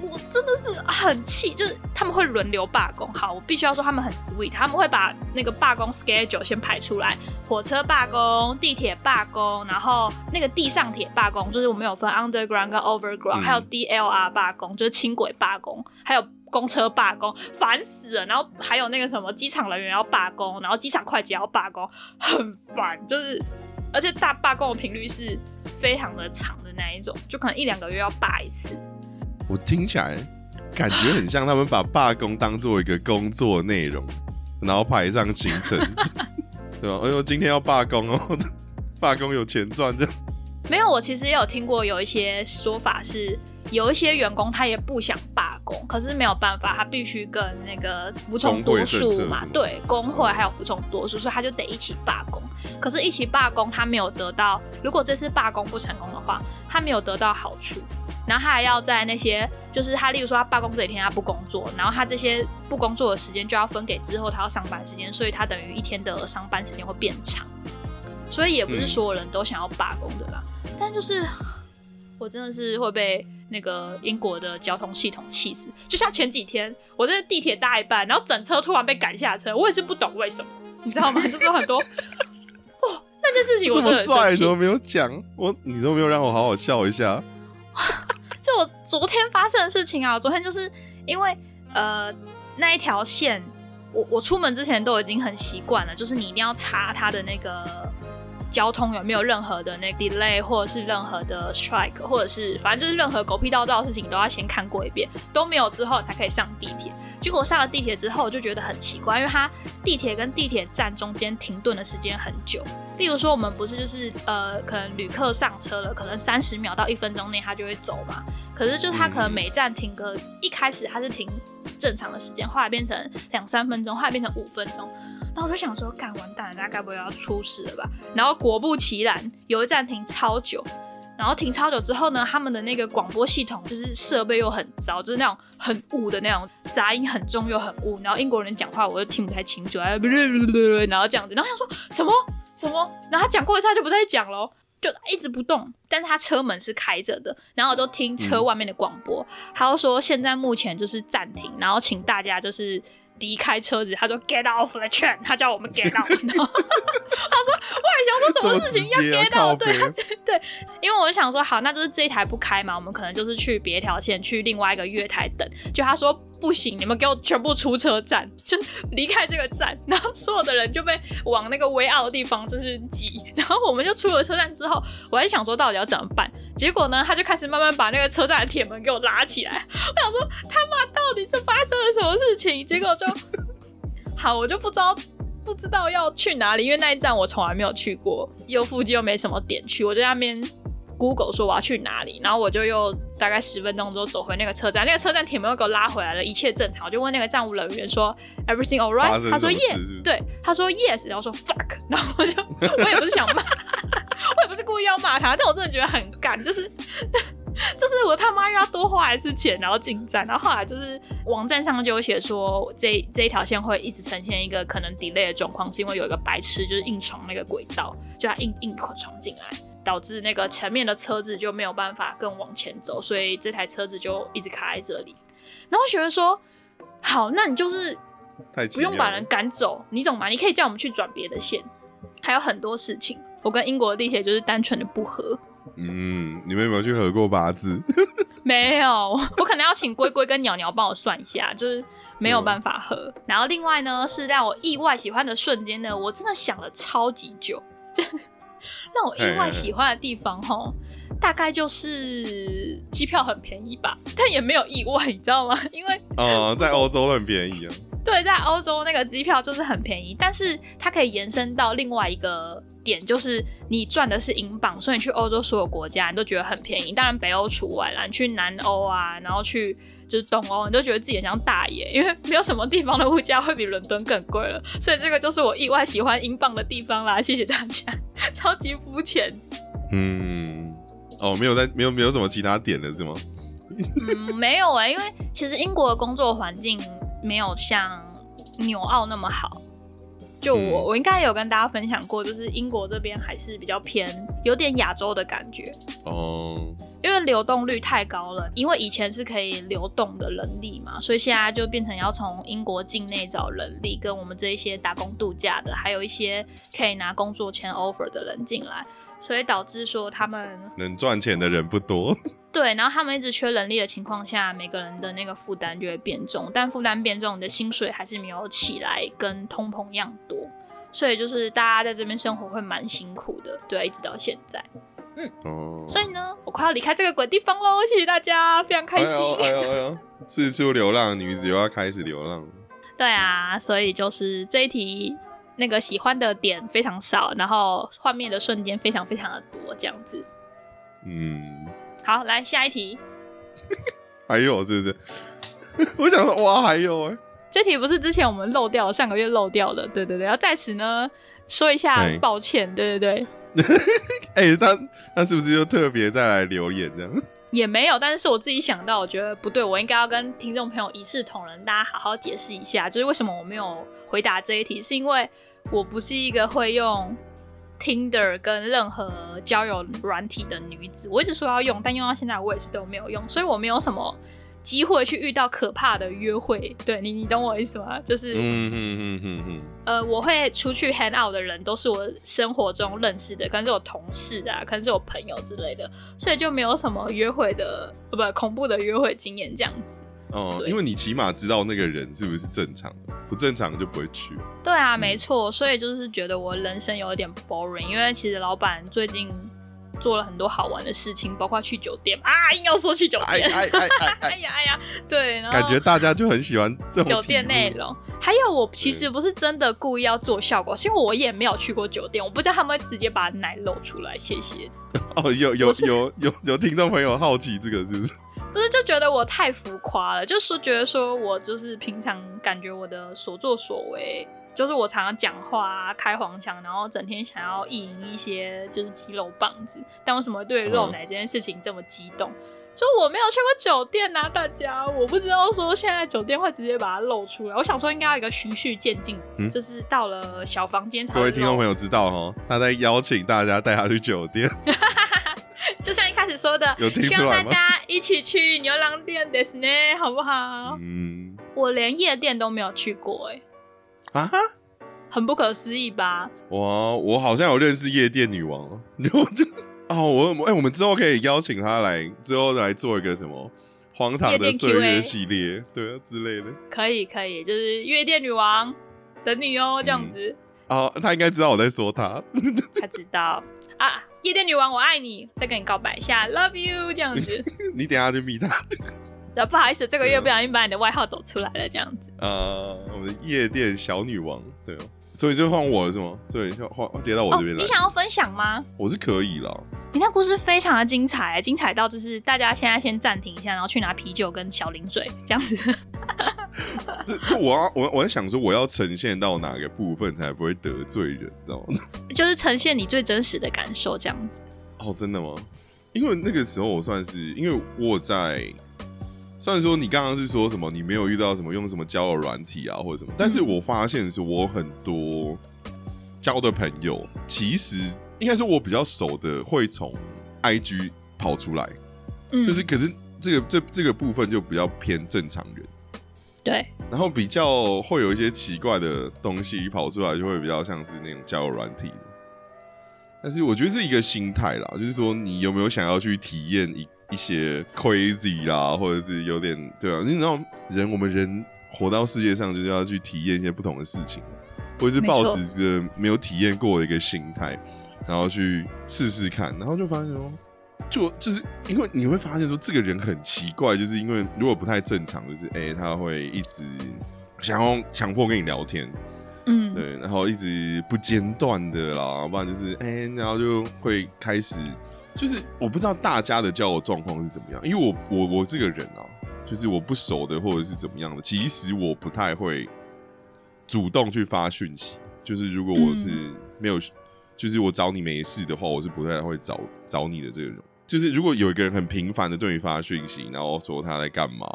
我真的是很气，就是他们会轮流罢工。好，我必须要说他们很 sweet，他们会把那个罢工 schedule 先排出来，火车罢工、地铁罢工，然后那个地上铁罢工，就是我们有分 underground 跟 overground，还有 DLR 罢工，就是轻轨罢工，还有公车罢工，烦死了。然后还有那个什么机场人员要罢工，然后机场会计要罢工，很烦。就是而且大罢工的频率是非常的长的那一种，就可能一两个月要罢一次。我听起来感觉很像他们把罢工当做一个工作内容，然后排上行程，对吧？哎呦，今天要罢工哦，罢工有钱赚这样。没有，我其实也有听过有一些说法是。有一些员工他也不想罢工，可是没有办法，他必须跟那个服从多数嘛，对，工会还有服从多数，所以他就得一起罢工。可是，一起罢工他没有得到，如果这次罢工不成功的话，他没有得到好处，然后他还要在那些，就是他例如说他罢工这几天他不工作，然后他这些不工作的时间就要分给之后他要上班时间，所以他等于一天的上班时间会变长。所以也不是所有人都想要罢工的啦，但就是我真的是会被。那个英国的交通系统气死，就像前几天我在地铁搭一半，然后整车突然被赶下车，我也是不懂为什么，你知道吗？就是很多，那件事情我这么帅怎么没有讲？我你都没有让我好好笑一下。就我昨天发生的事情啊，昨天就是因为呃那一条线，我我出门之前都已经很习惯了，就是你一定要查它的那个。交通有没有任何的那 delay，或者是任何的 strike，或者是反正就是任何狗屁倒灶的事情，都要先看过一遍，都没有之后才可以上地铁。结果上了地铁之后，就觉得很奇怪，因为它地铁跟地铁站中间停顿的时间很久。例如说，我们不是就是呃，可能旅客上车了，可能三十秒到一分钟内他就会走嘛。可是就他可能每站停个一开始他是停正常的时间，后来变成两三分钟，后来变成五分钟。然后我就想说，干完蛋了，大家该不会要出事了吧？然后果不其然，有一站停超久，然后停超久之后呢，他们的那个广播系统就是设备又很糟，就是那种很雾的那种杂音很重又很雾，然后英国人讲话我又听不太清楚，然后这样子，然后想说什么什么，然后他讲过一次就不再讲了，就一直不动，但是他车门是开着的，然后我就听车外面的广播，他就说现在目前就是暂停，然后请大家就是。离开车子，他说 get off the train，他叫我们 get out。他说我还想说什么事情要 get out，对 对，因为我就想说好，那就是这一台不开嘛，我们可能就是去别条线，去另外一个月台等。就他说不行，你们给我全部出车站，就离开这个站，然后所有的人就被往那个微奥的地方就是挤，然后我们就出了车站之后，我还想说到底要怎么办。结果呢，他就开始慢慢把那个车站的铁门给我拉起来。我想说，他妈到底是发生了什么事情？结果就好，我就不知道不知道要去哪里，因为那一站我从来没有去过，又附近又没什么点去，我在那边。Google 说我要去哪里，然后我就又大概十分钟之后走回那个车站，那个车站铁门又给我拉回来了，一切正常。我就问那个站务人员说 Everything all right？他说 Yes，对，他说 Yes，然后说 Fuck，然后我就我也不是想骂，我也不是故意要骂他，但我真的觉得很干，就是 就是我他妈又要多花一次钱，然后进站，然后后来就是网站上就有写说这这一条线会一直呈现一个可能 delay 的状况，是因为有一个白痴就是硬闯那个轨道，就他硬硬闯进来。导致那个前面的车子就没有办法更往前走，所以这台车子就一直卡在这里。然后学员说：“好，那你就是不用把人赶走，你懂吗？你可以叫我们去转别的线，还有很多事情。我跟英国的地铁就是单纯的不合。嗯，你们有没有去合过八字？没有，我可能要请龟龟跟鸟鸟帮我算一下，就是没有办法合。然后另外呢，是让我意外喜欢的瞬间呢，我真的想了超级久，让我意外喜欢的地方吼，大概就是机票很便宜吧，但也没有意外，你知道吗？因为呃，在欧洲很便宜啊。对，在欧洲那个机票就是很便宜，但是它可以延伸到另外一个点，就是你赚的是英镑，所以你去欧洲所有国家你都觉得很便宜。当然北欧除外啦，你去南欧啊，然后去就是东欧，你都觉得自己很像大爷，因为没有什么地方的物价会比伦敦更贵了。所以这个就是我意外喜欢英镑的地方啦。谢谢大家，超级肤浅。嗯，哦，没有在，没有没有什么其他点了是吗？嗯，没有哎，因为其实英国的工作环境。没有像纽澳那么好，就我我应该有跟大家分享过，就是英国这边还是比较偏有点亚洲的感觉哦，因为流动率太高了，因为以前是可以流动的人力嘛，所以现在就变成要从英国境内找人力，跟我们这一些打工度假的，还有一些可以拿工作签 offer 的人进来，所以导致说他们能赚钱的人不多。对，然后他们一直缺人力的情况下，每个人的那个负担就会变重，但负担变重，你的薪水还是没有起来，跟通膨一样多，所以就是大家在这边生活会蛮辛苦的，对，一直到现在，嗯，哦，所以呢，我快要离开这个鬼地方喽，谢谢大家，非常开心，哎呦哎呦，四处流浪女子又要开始流浪了，对啊，所以就是这一题那个喜欢的点非常少，然后幻灭的瞬间非常非常的多，这样子，嗯。好，来下一题。还有是不是？我想说，哇，还有哎，这题不是之前我们漏掉，上个月漏掉的。对对对，要在此呢说一下抱歉。对对对。哎，他他是不是就特别再来留言这样？也没有，但是我自己想到，我觉得不对，我应该要跟听众朋友一视同仁，大家好好解释一下，就是为什么我没有回答这一题，是因为我不是一个会用。Tinder 跟任何交友软体的女子，我一直说要用，但用到现在我也是都没有用，所以我没有什么机会去遇到可怕的约会。对你，你懂我意思吗？就是，嗯嗯嗯嗯嗯，呃，我会出去 hang out 的人都是我生活中认识的，可能是我同事啊，可能是我朋友之类的，所以就没有什么约会的，不恐怖的约会经验这样子。哦，因为你起码知道那个人是不是正常的，不正常就不会去。对啊，没错，所以就是觉得我人生有一点 boring，因为其实老板最近做了很多好玩的事情，包括去酒店啊，硬要说去酒店，哎哎哎 哎呀哎呀，对，感觉大家就很喜欢这种酒店内容。还有，我其实不是真的故意要做效果，是因为我也没有去过酒店，我不知道他们会直接把奶露出来。谢谢。哦，有有有有有听众朋友好奇这个是不是？不是就觉得我太浮夸了，就是觉得说我就是平常感觉我的所作所为，就是我常常讲话开黄腔，然后整天想要意淫一些就是肌肉棒子，但为什么对肉奶这件事情这么激动？就我没有去过酒店呐，大家我不知道说现在酒店会直接把它露出来，我想说应该要一个循序渐进，就是到了小房间。各位听众朋友知道哦，他在邀请大家带他去酒店。就像一开始说的，希望大家一起去牛郎店，Disney 好不好？嗯，我连夜店都没有去过，哎，啊哈，很不可思议吧？我我好像有认识夜店女王，就就哦，我哎，我们之后可以邀请她来，之后来做一个什么荒唐的岁月系列，对啊之类的，可以可以，就是夜店女王等你哦，这样子。哦，他应该知道我在说她，她知道啊。夜店女王，我爱你，再跟你告白一下，Love you，这样子。你等下去密他。不好意思，这个月不小心把你的外号抖出来了，这样子。呃，我们的夜店小女王，对哦，所以就换我了是吗？对，换接到我这边来。你想要分享吗？我是可以了。你那故事非常的精彩，精彩到就是大家现在先暂停一下，然后去拿啤酒跟小零嘴这样子。这这我要我我在想说，我要呈现到哪个部分才不会得罪人，知道吗？就是呈现你最真实的感受这样子。哦，真的吗？因为那个时候我算是因为我在，虽然说你刚刚是说什么你没有遇到什么用什么交友软体啊或者什么，但是我发现是我很多交的朋友其实。应该是我比较熟的会从 I G 跑出来，就是可是这个这这个部分就比较偏正常人，对，然后比较会有一些奇怪的东西跑出来，就会比较像是那种交友软体。但是我觉得是一个心态啦，就是说你有没有想要去体验一一些 crazy 啦，或者是有点对啊，你知道人我们人活到世界上就是要去体验一些不同的事情，或者是抱持这个没有体验过的一个心态，然后去试试看，然后就发现说，就就是因为你会发现说这个人很奇怪，就是因为如果不太正常，就是哎他会一直想要强迫跟你聊天。嗯，对，然后一直不间断的啦，不然就是哎，然后就会开始，就是我不知道大家的交友状况是怎么样，因为我我我这个人啊，就是我不熟的或者是怎么样的，其实我不太会主动去发讯息，就是如果我是没有，就是我找你没事的话，我是不太会找找你的这种，就是如果有一个人很频繁的对你发讯息，然后说他在干嘛，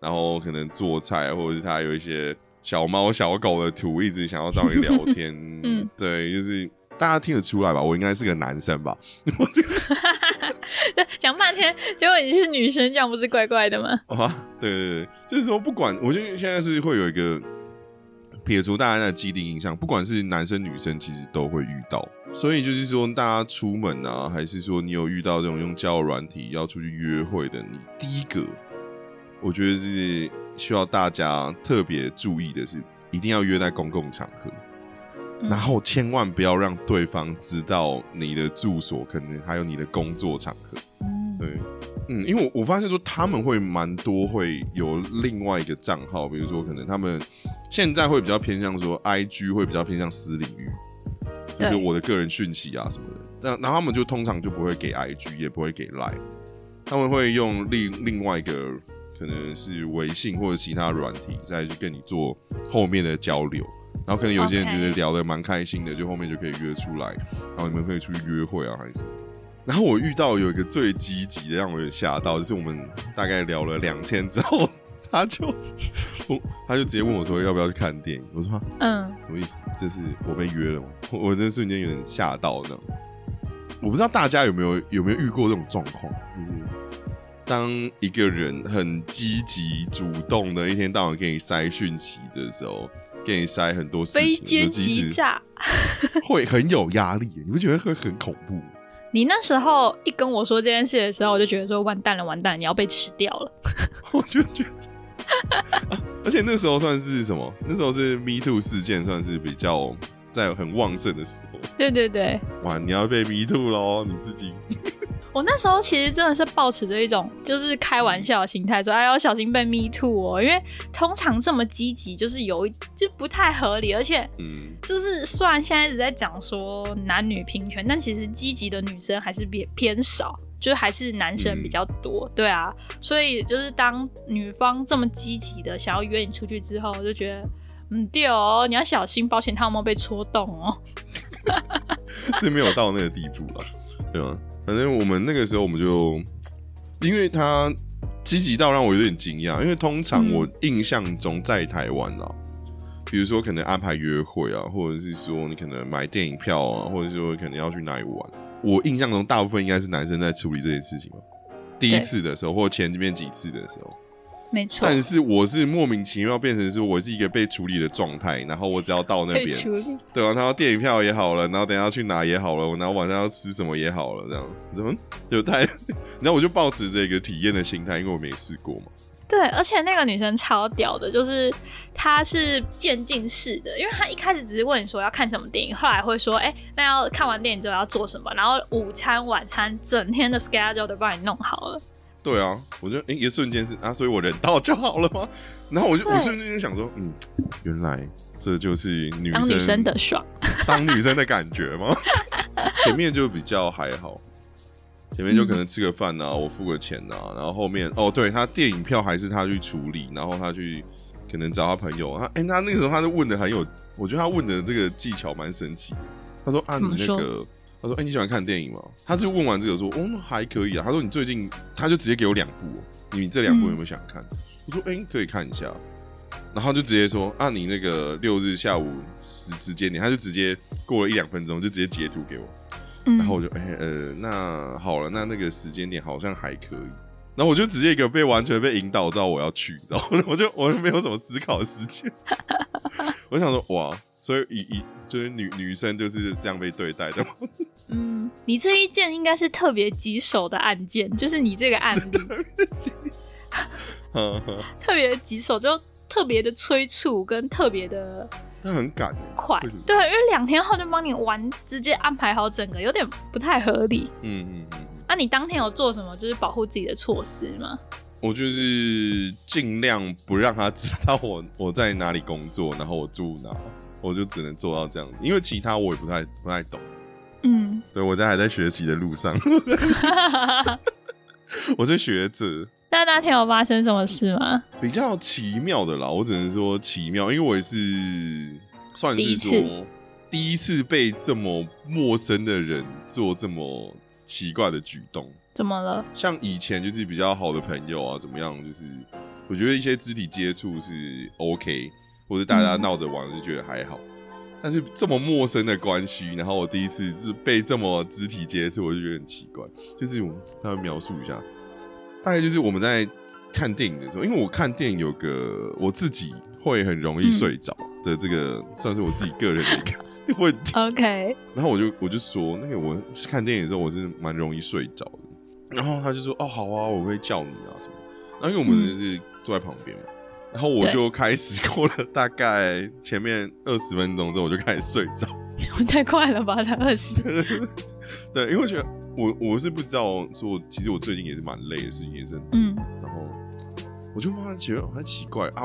然后可能做菜，或者是他有一些。小猫小狗的图一直想要找你聊天，嗯，对，就是大家听得出来吧？我应该是个男生吧？讲半天，结果你是女生，这样不是怪怪的吗？啊，对对对，就是说，不管，我觉得现在是会有一个撇除大家的既定印象，不管是男生女生，其实都会遇到。所以就是说，大家出门啊，还是说你有遇到这种用交友软体要出去约会的，你第一个，我觉得是。需要大家特别注意的是，一定要约在公共场合，然后千万不要让对方知道你的住所，可能还有你的工作场合。对，嗯，因为我我发现说他们会蛮多会有另外一个账号，比如说可能他们现在会比较偏向说，I G 会比较偏向私领域，就是我的个人讯息啊什么的。那那他们就通常就不会给 I G，也不会给 Line，他们会用另另外一个。可能是微信或者其他软体再去跟你做后面的交流，然后可能有些人觉得聊得蛮开心的，就后面就可以约出来，然后你们可以出去约会啊还是什么。然后我遇到有一个最积极的，让我有点吓到，就是我们大概聊了两天之后，他就他就直接问我说要不要去看电影。我说嗯，什么意思？就是我被约了吗？我这瞬间有点吓到呢。我不知道大家有没有有没有遇过这种状况，就是。当一个人很积极主动的，一天到晚给你塞讯息的时候，给你塞很多事情，非奸即诈，会很有压力。你不觉得会很恐怖？你那时候一跟我说这件事的时候，我就觉得说完蛋了，完蛋，你要被吃掉了。我就觉得，而且那时候算是什么？那时候是 Me Too 事件，算是比较在很旺盛的时候。对对对，哇，你要被 Me Too 喽，你自己。我那时候其实真的是抱持着一种就是开玩笑的心态，说哎要小心被 me too 哦，因为通常这么积极就是有就不太合理，而且嗯，就是虽然现在一直在讲说男女平权，但其实积极的女生还是偏偏少，就是还是男生比较多，对啊，所以就是当女方这么积极的想要约你出去之后，我就觉得嗯对哦，你要小心，保险套有没有被戳动哦，是没有到那个地步了，对吗？反正我们那个时候，我们就因为他积极到让我有点惊讶，因为通常我印象中在台湾啊，比如说可能安排约会啊，或者是说你可能买电影票啊，或者说可能要去哪里玩，我印象中大部分应该是男生在处理这件事情吧。第一次的时候，或前面几次的时候。没错，但是我是莫名其妙变成是我是一个被处理的状态，然后我只要到那边，对啊，他说电影票也好了，然后等下去哪也好了，然后晚上要吃什么也好了，这样怎么有太，然后我就抱持这个体验的心态，因为我没试过嘛。对，而且那个女生超屌的，就是她是渐进式的，因为她一开始只是问你说要看什么电影，后来会说，哎，那要看完电影之后要做什么，然后午餐、晚餐整天的 schedule 都帮你弄好了。对啊，我就哎，一瞬间是啊，所以我忍到就好了吗？然后我就我瞬间就想说，嗯，原来这就是女生女生的爽，当女生的感觉吗？前面就比较还好，前面就可能吃个饭呐，我付个钱呐，然后后面哦，对他电影票还是他去处理，然后他去可能找他朋友，他哎，他那个时候他就问的很有，我觉得他问的这个技巧蛮神奇。他说啊，你那个。他说：“哎，你喜欢看电影吗？”他就问完这个说：“哦，还可以啊。”他说：“你最近……”他就直接给我两部，你这两部有没有想看？我说：“哎，可以看一下。”然后就直接说：“啊，你那个六日下午时时间点，他就直接过了一两分钟，就直接截图给我。然后我就：“哎，呃，那好了，那那个时间点好像还可以。”然后我就直接一个被完全被引导到我要去，然后 我就我就没有什么思考的时间。我想说哇，所以以以就是女女生就是这样被对待的吗？嗯，你这一件应该是特别棘手的案件，就是你这个案例 特别棘手，就特别的催促跟特别的，他很赶快，对，因为两天后就帮你完，直接安排好整个，有点不太合理。嗯嗯嗯。那你当天有做什么就是保护自己的措施吗？我就是尽量不让他知道我我在哪里工作，然后我住哪，我就只能做到这样子，因为其他我也不太不太懂。嗯，对，我在还在学习的路上。我是学者。那那天有发生什么事吗？比较奇妙的啦，我只能说奇妙，因为我也是算是说第一次被这么陌生的人做这么奇怪的举动。怎么了？像以前就是比较好的朋友啊，怎么样？就是我觉得一些肢体接触是 OK，或者大家闹着玩就觉得还好。但是这么陌生的关系，然后我第一次就被这么肢体接触，我就觉得很奇怪。就是我他们描述一下，大概就是我们在看电影的时候，因为我看电影有个我自己会很容易睡着的这个，算是我自己个人的一个 问题。OK，然后我就我就说，那个我看电影的时候，我是蛮容易睡着的。然后他就说：“哦，好啊，我会叫你啊什么。”然后因为我们就是坐在旁边嘛。然后我就开始过了大概前面二十分钟之后，我就开始睡着。太快了吧，才二十。对，因为我觉得我我是不知道说，其实我最近也是蛮累的事情，也是嗯。然后我就慢慢觉得很奇怪啊，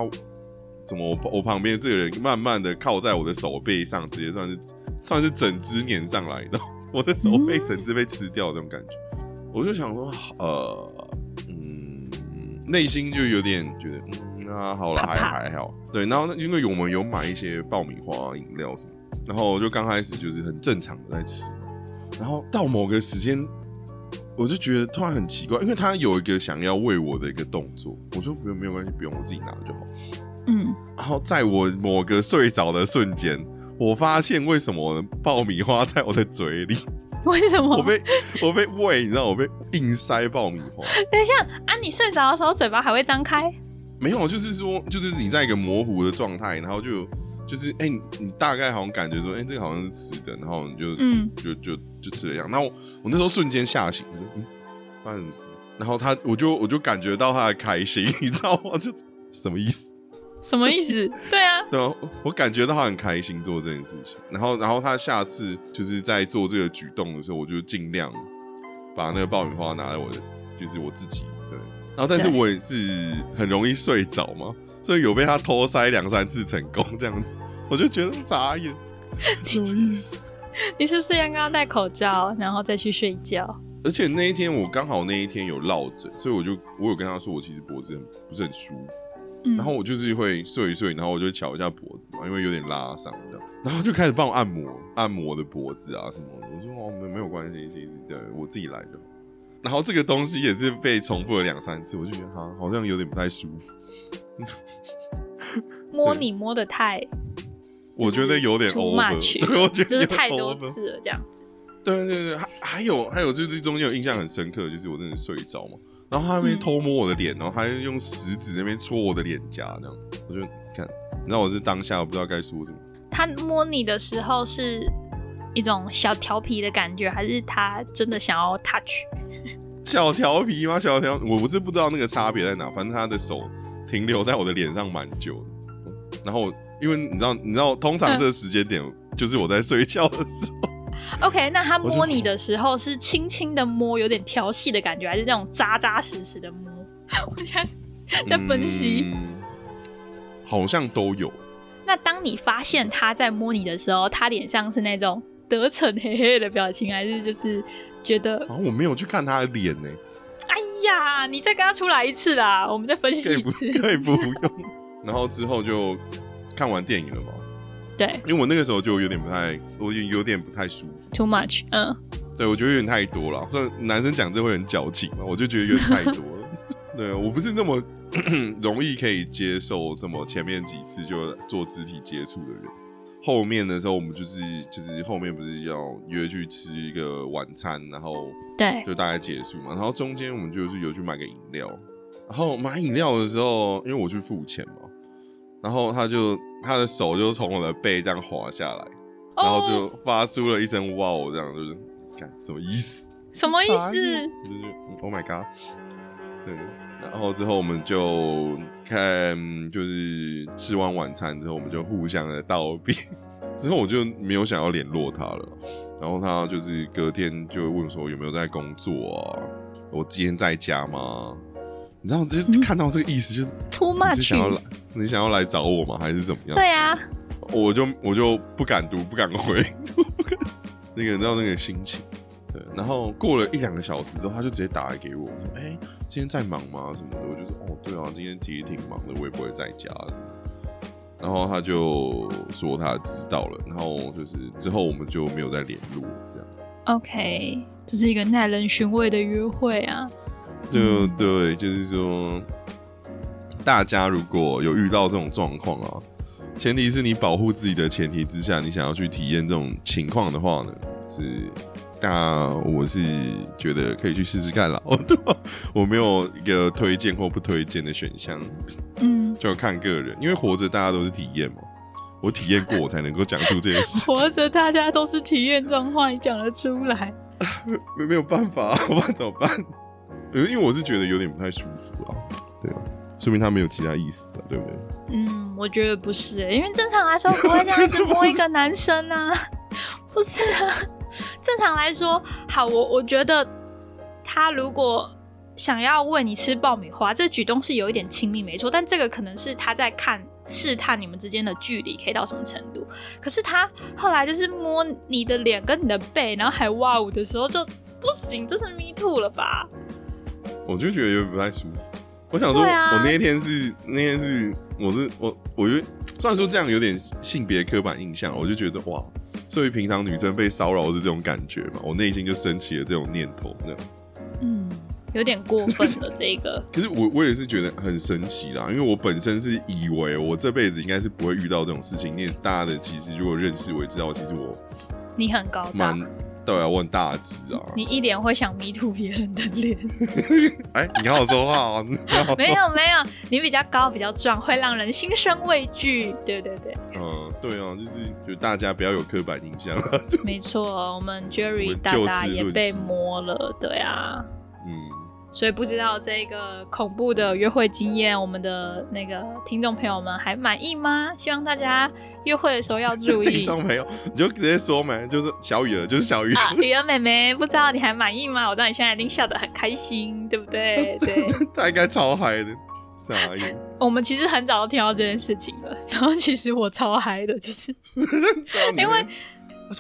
怎么我我旁边这个人慢慢的靠在我的手背上，直接算是算是整只粘上来的，我的手背整只被吃掉那种感觉。我就想说，呃，嗯，内心就有点觉得，嗯。那好了，还还好，对。然后因为我们有买一些爆米花、饮料什么，然后就刚开始就是很正常的在吃。然后到某个时间，我就觉得突然很奇怪，因为他有一个想要喂我的一个动作，我说不用，没有关系，不用，我自己拿就好。嗯。然后在我某个睡着的瞬间，我发现为什么爆米花在我的嘴里？为什么？我被我被喂，你知道我被硬塞爆米花。等一下啊！你睡着的时候嘴巴还会张开？没有，就是说，就是你在一个模糊的状态，然后就就是哎，你大概好像感觉说，哎，这个好像是吃的，然后你就嗯，就就就吃了一样。那我我那时候瞬间吓醒，我说嗯，发生什么事？然后他，我就我就感觉到他的开心，你知道吗？就什么意思？什么意思？对啊，对啊，我感觉到他很开心做这件事情。然后，然后他下次就是在做这个举动的时候，我就尽量把那个爆米花拿在我的，就是我自己对。然后，但是我也是很容易睡着嘛，所以有被他偷塞两三次成功这样子，我就觉得傻眼，什么意思？你是不是要刚刚戴口罩，然后再去睡觉？而且那一天我刚好那一天有落枕，所以我就我有跟他说，我其实脖子很不是很舒服，然后我就是会睡一睡，然后我就瞧一下脖子嘛，因为有点拉伤的，然后就开始帮我按摩按摩我的脖子啊什么的。我说哦没没有关系，其实对我自己来的。然后这个东西也是被重复了两三次，我就觉得哈好像有点不太舒服。摸你摸的太，我觉得有点 over，我觉得 就是太多次了这样。对对对，还还有还有就是中间有印象很深刻，就是我真的睡着嘛，然后他那边偷摸我的脸，然后还用食指那边戳我的脸颊，这样我就看，你知道我是当下我不知道该说什么。他摸你的时候是。一种小调皮的感觉，还是他真的想要 touch？小调皮吗？小调，我不是不知道那个差别在哪。反正他的手停留在我的脸上蛮久的。然后，因为你知道，你知道，通常这个时间点就是我在睡觉的时候。OK，那他 摸你的时候是轻轻的摸，有点调戏的感觉，还是那种扎扎实实的摸？我现在在分析，好像都有。那当你发现他在摸你的时候，他脸上是那种。得逞嘿嘿的表情，还是就是觉得啊，我没有去看他的脸呢。哎呀，你再跟他出来一次啦，我们再分析一次。可以不用。然后之后就看完电影了嘛。对，因为我那个时候就有点不太，我有有点不太舒服。Too much，嗯。对，我觉得有点太多了。所以男生讲这会很矫情嘛，我就觉得有点太多了。对，我不是那么 容易可以接受这么前面几次就做肢体接触的人。后面的时候，我们就是就是后面不是要约去吃一个晚餐，然后对，就大概结束嘛。然后中间我们就是有去买个饮料，然后买饮料的时候，因为我去付钱嘛，然后他就他的手就从我的背这样滑下来，然后就发出了一声“哇”哦，这样就是看什么意思？什么意思？就是 “Oh my god”。对，然后之后我们就看，就是吃完晚餐之后，我们就互相的道别。之后我就没有想要联络他了。然后他就是隔天就会问说有没有在工作啊？我今天在家吗？你知道，直接看到这个意思就是 too much，想要来，你想要来找我吗？还是怎么样？对啊，我就我就不敢读，不敢回，不敢那个你知道那个心情。对，然后过了一两个小时之后，他就直接打来给我，说：“哎，今天在忙吗？什么的？”我就说：“哦，对啊，今天其实挺忙的，我也不会在家。”然后他就说他知道了，然后就是之后我们就没有再联络，这样。OK，这是一个耐人寻味的约会啊。就对，就是说，大家如果有遇到这种状况啊，前提是你保护自己的前提之下，你想要去体验这种情况的话呢，是。那我是觉得可以去试试看了，对？我没有一个推荐或不推荐的选项，嗯，就看个人，因为活着大家都是体验嘛，我体验过，我才能够讲出这件事。活着大家都是体验，这种话你讲得出来？没 没有办法，我怎么办？因为我是觉得有点不太舒服啊，对啊，说明他没有其他意思啊，对不对？嗯，我觉得不是，因为正常来说不会这样子摸一个男生啊，不是啊。正常来说，好，我我觉得他如果想要喂你吃爆米花，这举动是有一点亲密，没错。但这个可能是他在看试探你们之间的距离可以到什么程度。可是他后来就是摸你的脸跟你的背，然后还哇呜的时候，就不行，这是 me too 了吧？我就觉得有点不太舒服。我想说，我那一天是那天是我是我，我觉得虽然说这样有点性别刻板印象，我就觉得哇。所以平常女生被骚扰是这种感觉嘛？我内心就升起了这种念头，这样。嗯，有点过分了这个。可是我我也是觉得很神奇啦，因为我本身是以为我这辈子应该是不会遇到这种事情。因为大家的其实如果认识我也知道，其实我你很高大。对啊，我很大只啊！你一脸会想迷途别人的脸。哎，你好好说话哦！没有没有，你比较高比较壮，会让人心生畏惧。对对对。嗯，对啊，就是就大家不要有刻板印象。没错，我们 Jerry 大大也被摸了，对啊。嗯。所以不知道这个恐怖的约会经验，我们的那个听众朋友们还满意吗？希望大家约会的时候要注意。听众朋友，你就直接说嘛，就是小雨儿，就是小雨儿。雨儿妹妹，不知道你还满意吗？我知道你现在一定笑得很开心，对不对？对，他应该超嗨的，傻眼。我们其实很早就听到这件事情了，然后其实我超嗨的，就是 因为。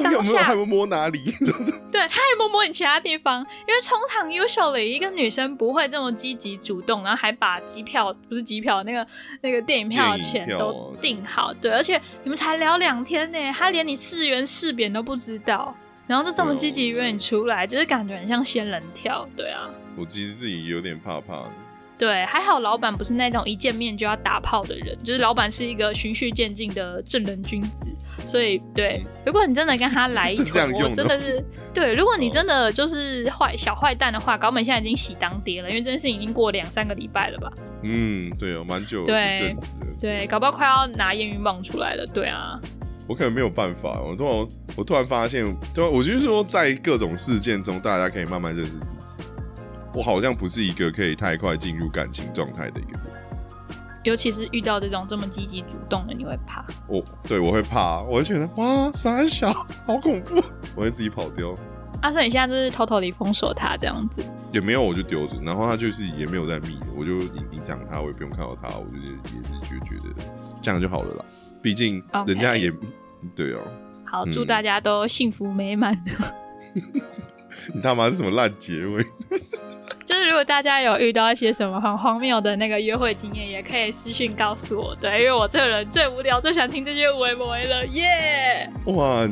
当下还有摸哪里？对，他也摸摸你其他地方。因为通常优秀的一个女生不会这么积极主动，然后还把机票不是机票，那个那个电影票的钱都订好。对，而且你们才聊两天呢，他连你是圆是扁都不知道，然后就这么积极约你出来，就是感觉很像仙人跳。对啊，我其实自己有点怕怕。对，还好老板不是那种一见面就要打炮的人，就是老板是一个循序渐进的正人君子。所以，对，如果你真的跟他来一坨，我真的是对。如果你真的就是坏小坏蛋的话，高本现在已经喜当爹了，因为这件事已经过两三个礼拜了吧？嗯，对哦，蛮久，对，对，搞不好快要拿验孕棒出来了。对啊，我可能没有办法。我突然，我突然发现，对，我就是说，在各种事件中，大家可以慢慢认识自己。我好像不是一个可以太快进入感情状态的一个人。尤其是遇到这种这么积极主动的，你会怕？我对我会怕，我会觉得哇，傻小，好恐怖，我会自己跑掉。阿生，你现在就是偷偷地封锁他这样子？也没有，我就丢着，然后他就是也没有在密，我就隐隐藏他，我也不用看到他，我就是也是就觉得这样就好了啦。毕竟人家也对哦。好，祝大家都幸福美满。你他妈是什么烂结尾？就是如果大家有遇到一些什么很荒谬的那个约会经验，也可以私信告诉我。对，因为我这个人最无聊，最想听这些微博了耶。哇，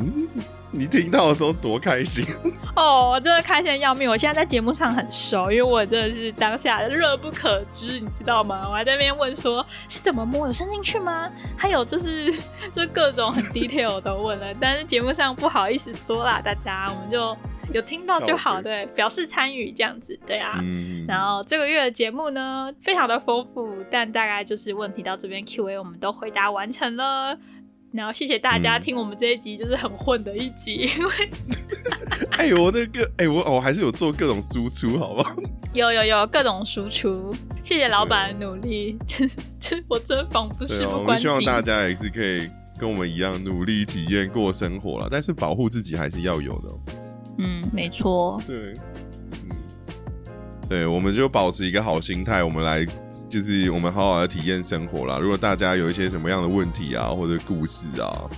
你听到的时候多开心 哦！我真的开心的要命。我现在在节目上很熟，因为我真的是当下热不可支，你知道吗？我还在那边问说是怎么摸，有伸进去吗？还有就是就各种很 detail 都问了，但是节目上不好意思说啦，大家我们就有听到就好，对，表示参与这样子，对啊。然后这个月的节目呢，非常的丰富，但大概就是问题到这边 Q A 我们都回答完成了。然后谢谢大家听我们这一集，就是很混的一集，因为，哎，我那个，哎，我我还是有做各种输出，好不好？有有有各种输出，谢谢老板的努力，这 我真仿佛事不关己。希望大家也是可以跟我们一样努力体验过生活了，但是保护自己还是要有的。嗯，没错。对，嗯，对，我们就保持一个好心态，我们来。就是我们好好的体验生活啦。如果大家有一些什么样的问题啊，或者故事啊，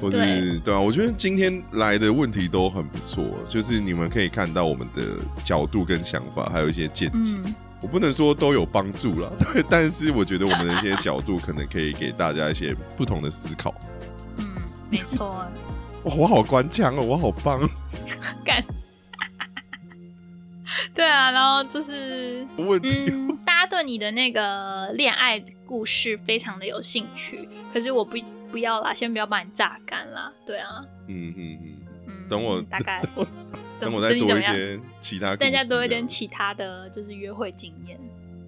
或是对啊，我觉得今天来的问题都很不错。就是你们可以看到我们的角度跟想法，还有一些见解。我不能说都有帮助了，对，但是我觉得我们的一些角度可能可以给大家一些不同的思考。嗯，没错。哇，我好官腔哦，我好棒。干。对啊，然后就是问题。大家对你的那个恋爱故事非常的有兴趣，可是我不不要啦，先不要把你榨干啦。对啊，嗯嗯嗯，等我大概等我再多一些其他，大家多一点其他的就是约会经验。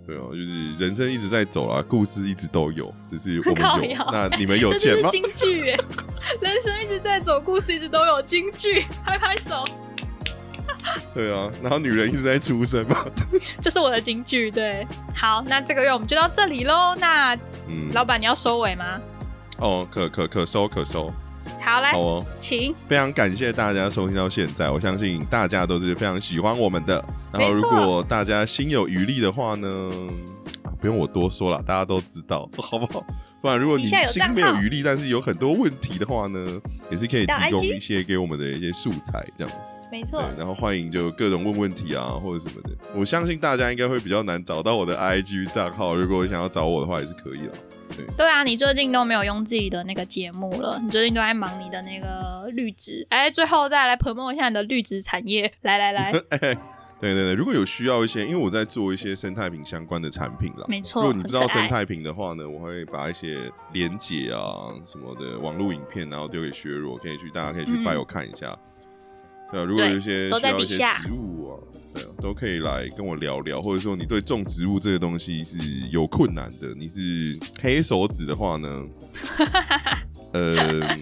对哦，就是人生一直在走啊，故事一直都有，只是我们有，那你们有见吗？京剧耶，人生一直在走，故事一直都有，京剧，拍拍手。对啊，然后女人一直在出生嘛，这是我的金句。对，好，那这个月我们就到这里喽。那，嗯，老板你要收尾吗？哦，可可可收可收。好嘞，好哦，请。非常感谢大家收听到现在，我相信大家都是非常喜欢我们的。然后，如果大家心有余力的话呢，不用我多说了，大家都知道，好不好？不然如果你心没有余力，但是有很多问题的话呢，也是可以提供一些给我们的一些素材，这样。没错，然后欢迎就各种问问题啊，或者什么的。我相信大家应该会比较难找到我的 IG 账号，如果想要找我的话也是可以的。对，对啊，你最近都没有用自己的那个节目了，你最近都在忙你的那个绿植。哎，最后再来 promo 一下你的绿植产业，来来来。哎，对对对，如果有需要一些，因为我在做一些生态品相关的产品了。没错。如果你不知道生态品的话呢，我会把一些连结啊什么的网络影片，然后丢给削弱，可以去大家可以去拜我看一下。对啊，如果有一些需要一些植物啊，对，都可以来跟我聊聊，或者说你对种植物这个东西是有困难的，你是黑手指的话呢，呃，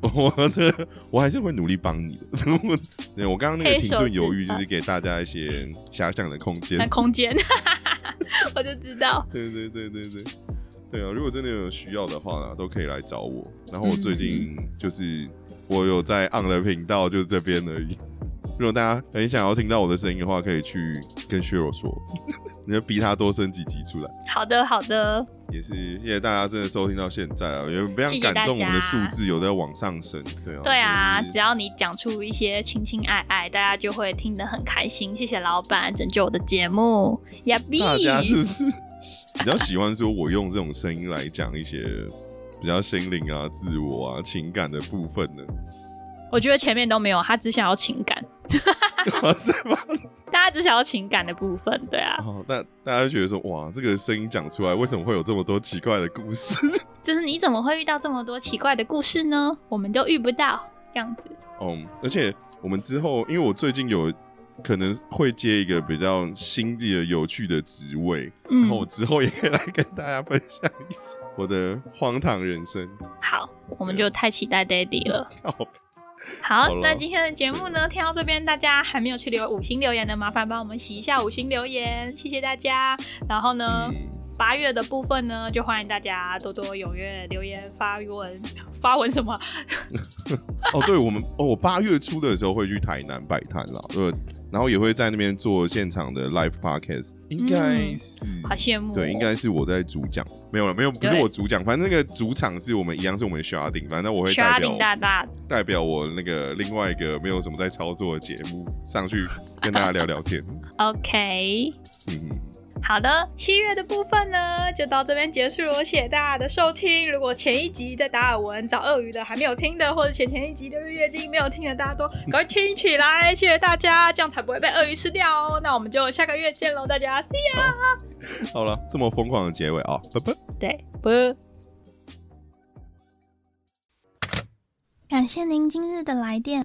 我 的我还是会努力帮你的。对，我刚刚那个停顿犹豫，就是给大家一些遐想的空间，空间，我就知道。对对对对对，对啊，如果真的有需要的话呢，都可以来找我。然后我最近就是。我有在 on 的频道，就是这边而已。如果大家很想要听到我的声音的话，可以去跟薛柔说，你要逼他多生几集出来。好的，好的。也是谢谢大家真的收听到现在啊，也非常感动，我们的数字有在往上升。对啊，对啊，只要你讲出一些亲亲爱爱，大家就会听得很开心。谢谢老板拯救我的节目。大家是不是比较喜欢说我用这种声音来讲一些？比较心灵啊、自我啊、情感的部分呢？我觉得前面都没有，他只想要情感，是吗？大家只想要情感的部分，对啊。哦，但大家觉得说，哇，这个声音讲出来，为什么会有这么多奇怪的故事？就是你怎么会遇到这么多奇怪的故事呢？我们都遇不到这样子。哦，而且我们之后，因为我最近有可能会接一个比较新的、有趣的职位，然后我之后也可以来跟大家分享一下。我的荒唐人生，好，我们就太期待 Daddy 了。好，那今天的节目呢，听到这边，大家还没有去留五星留言的，麻烦帮我们洗一下五星留言，谢谢大家。然后呢？八月的部分呢，就欢迎大家多多踊跃留言发文，发文什么？哦，对，我们哦，我八月初的时候会去台南摆摊了，对，然后也会在那边做现场的 live podcast，应该是好羡慕，对，应该是我在主讲，没有了，没有，不是我主讲，反正那个主场是我们一样，是我们的 sharding，反正我会代表大大代表我那个另外一个没有什么在操作的节目上去跟大家聊聊天。OK，嗯。好的，七月的部分呢，就到这边结束了。谢谢大家的收听。如果前一集在达尔文找鳄鱼的还没有听的，或者前前一集的月经没有听的，大家都赶快听起来。谢谢大家，这样才不会被鳄鱼吃掉哦。那我们就下个月见喽，大家 see ya。好了，这么疯狂的结尾啊，拜拜。对，不。感谢您今日的来电。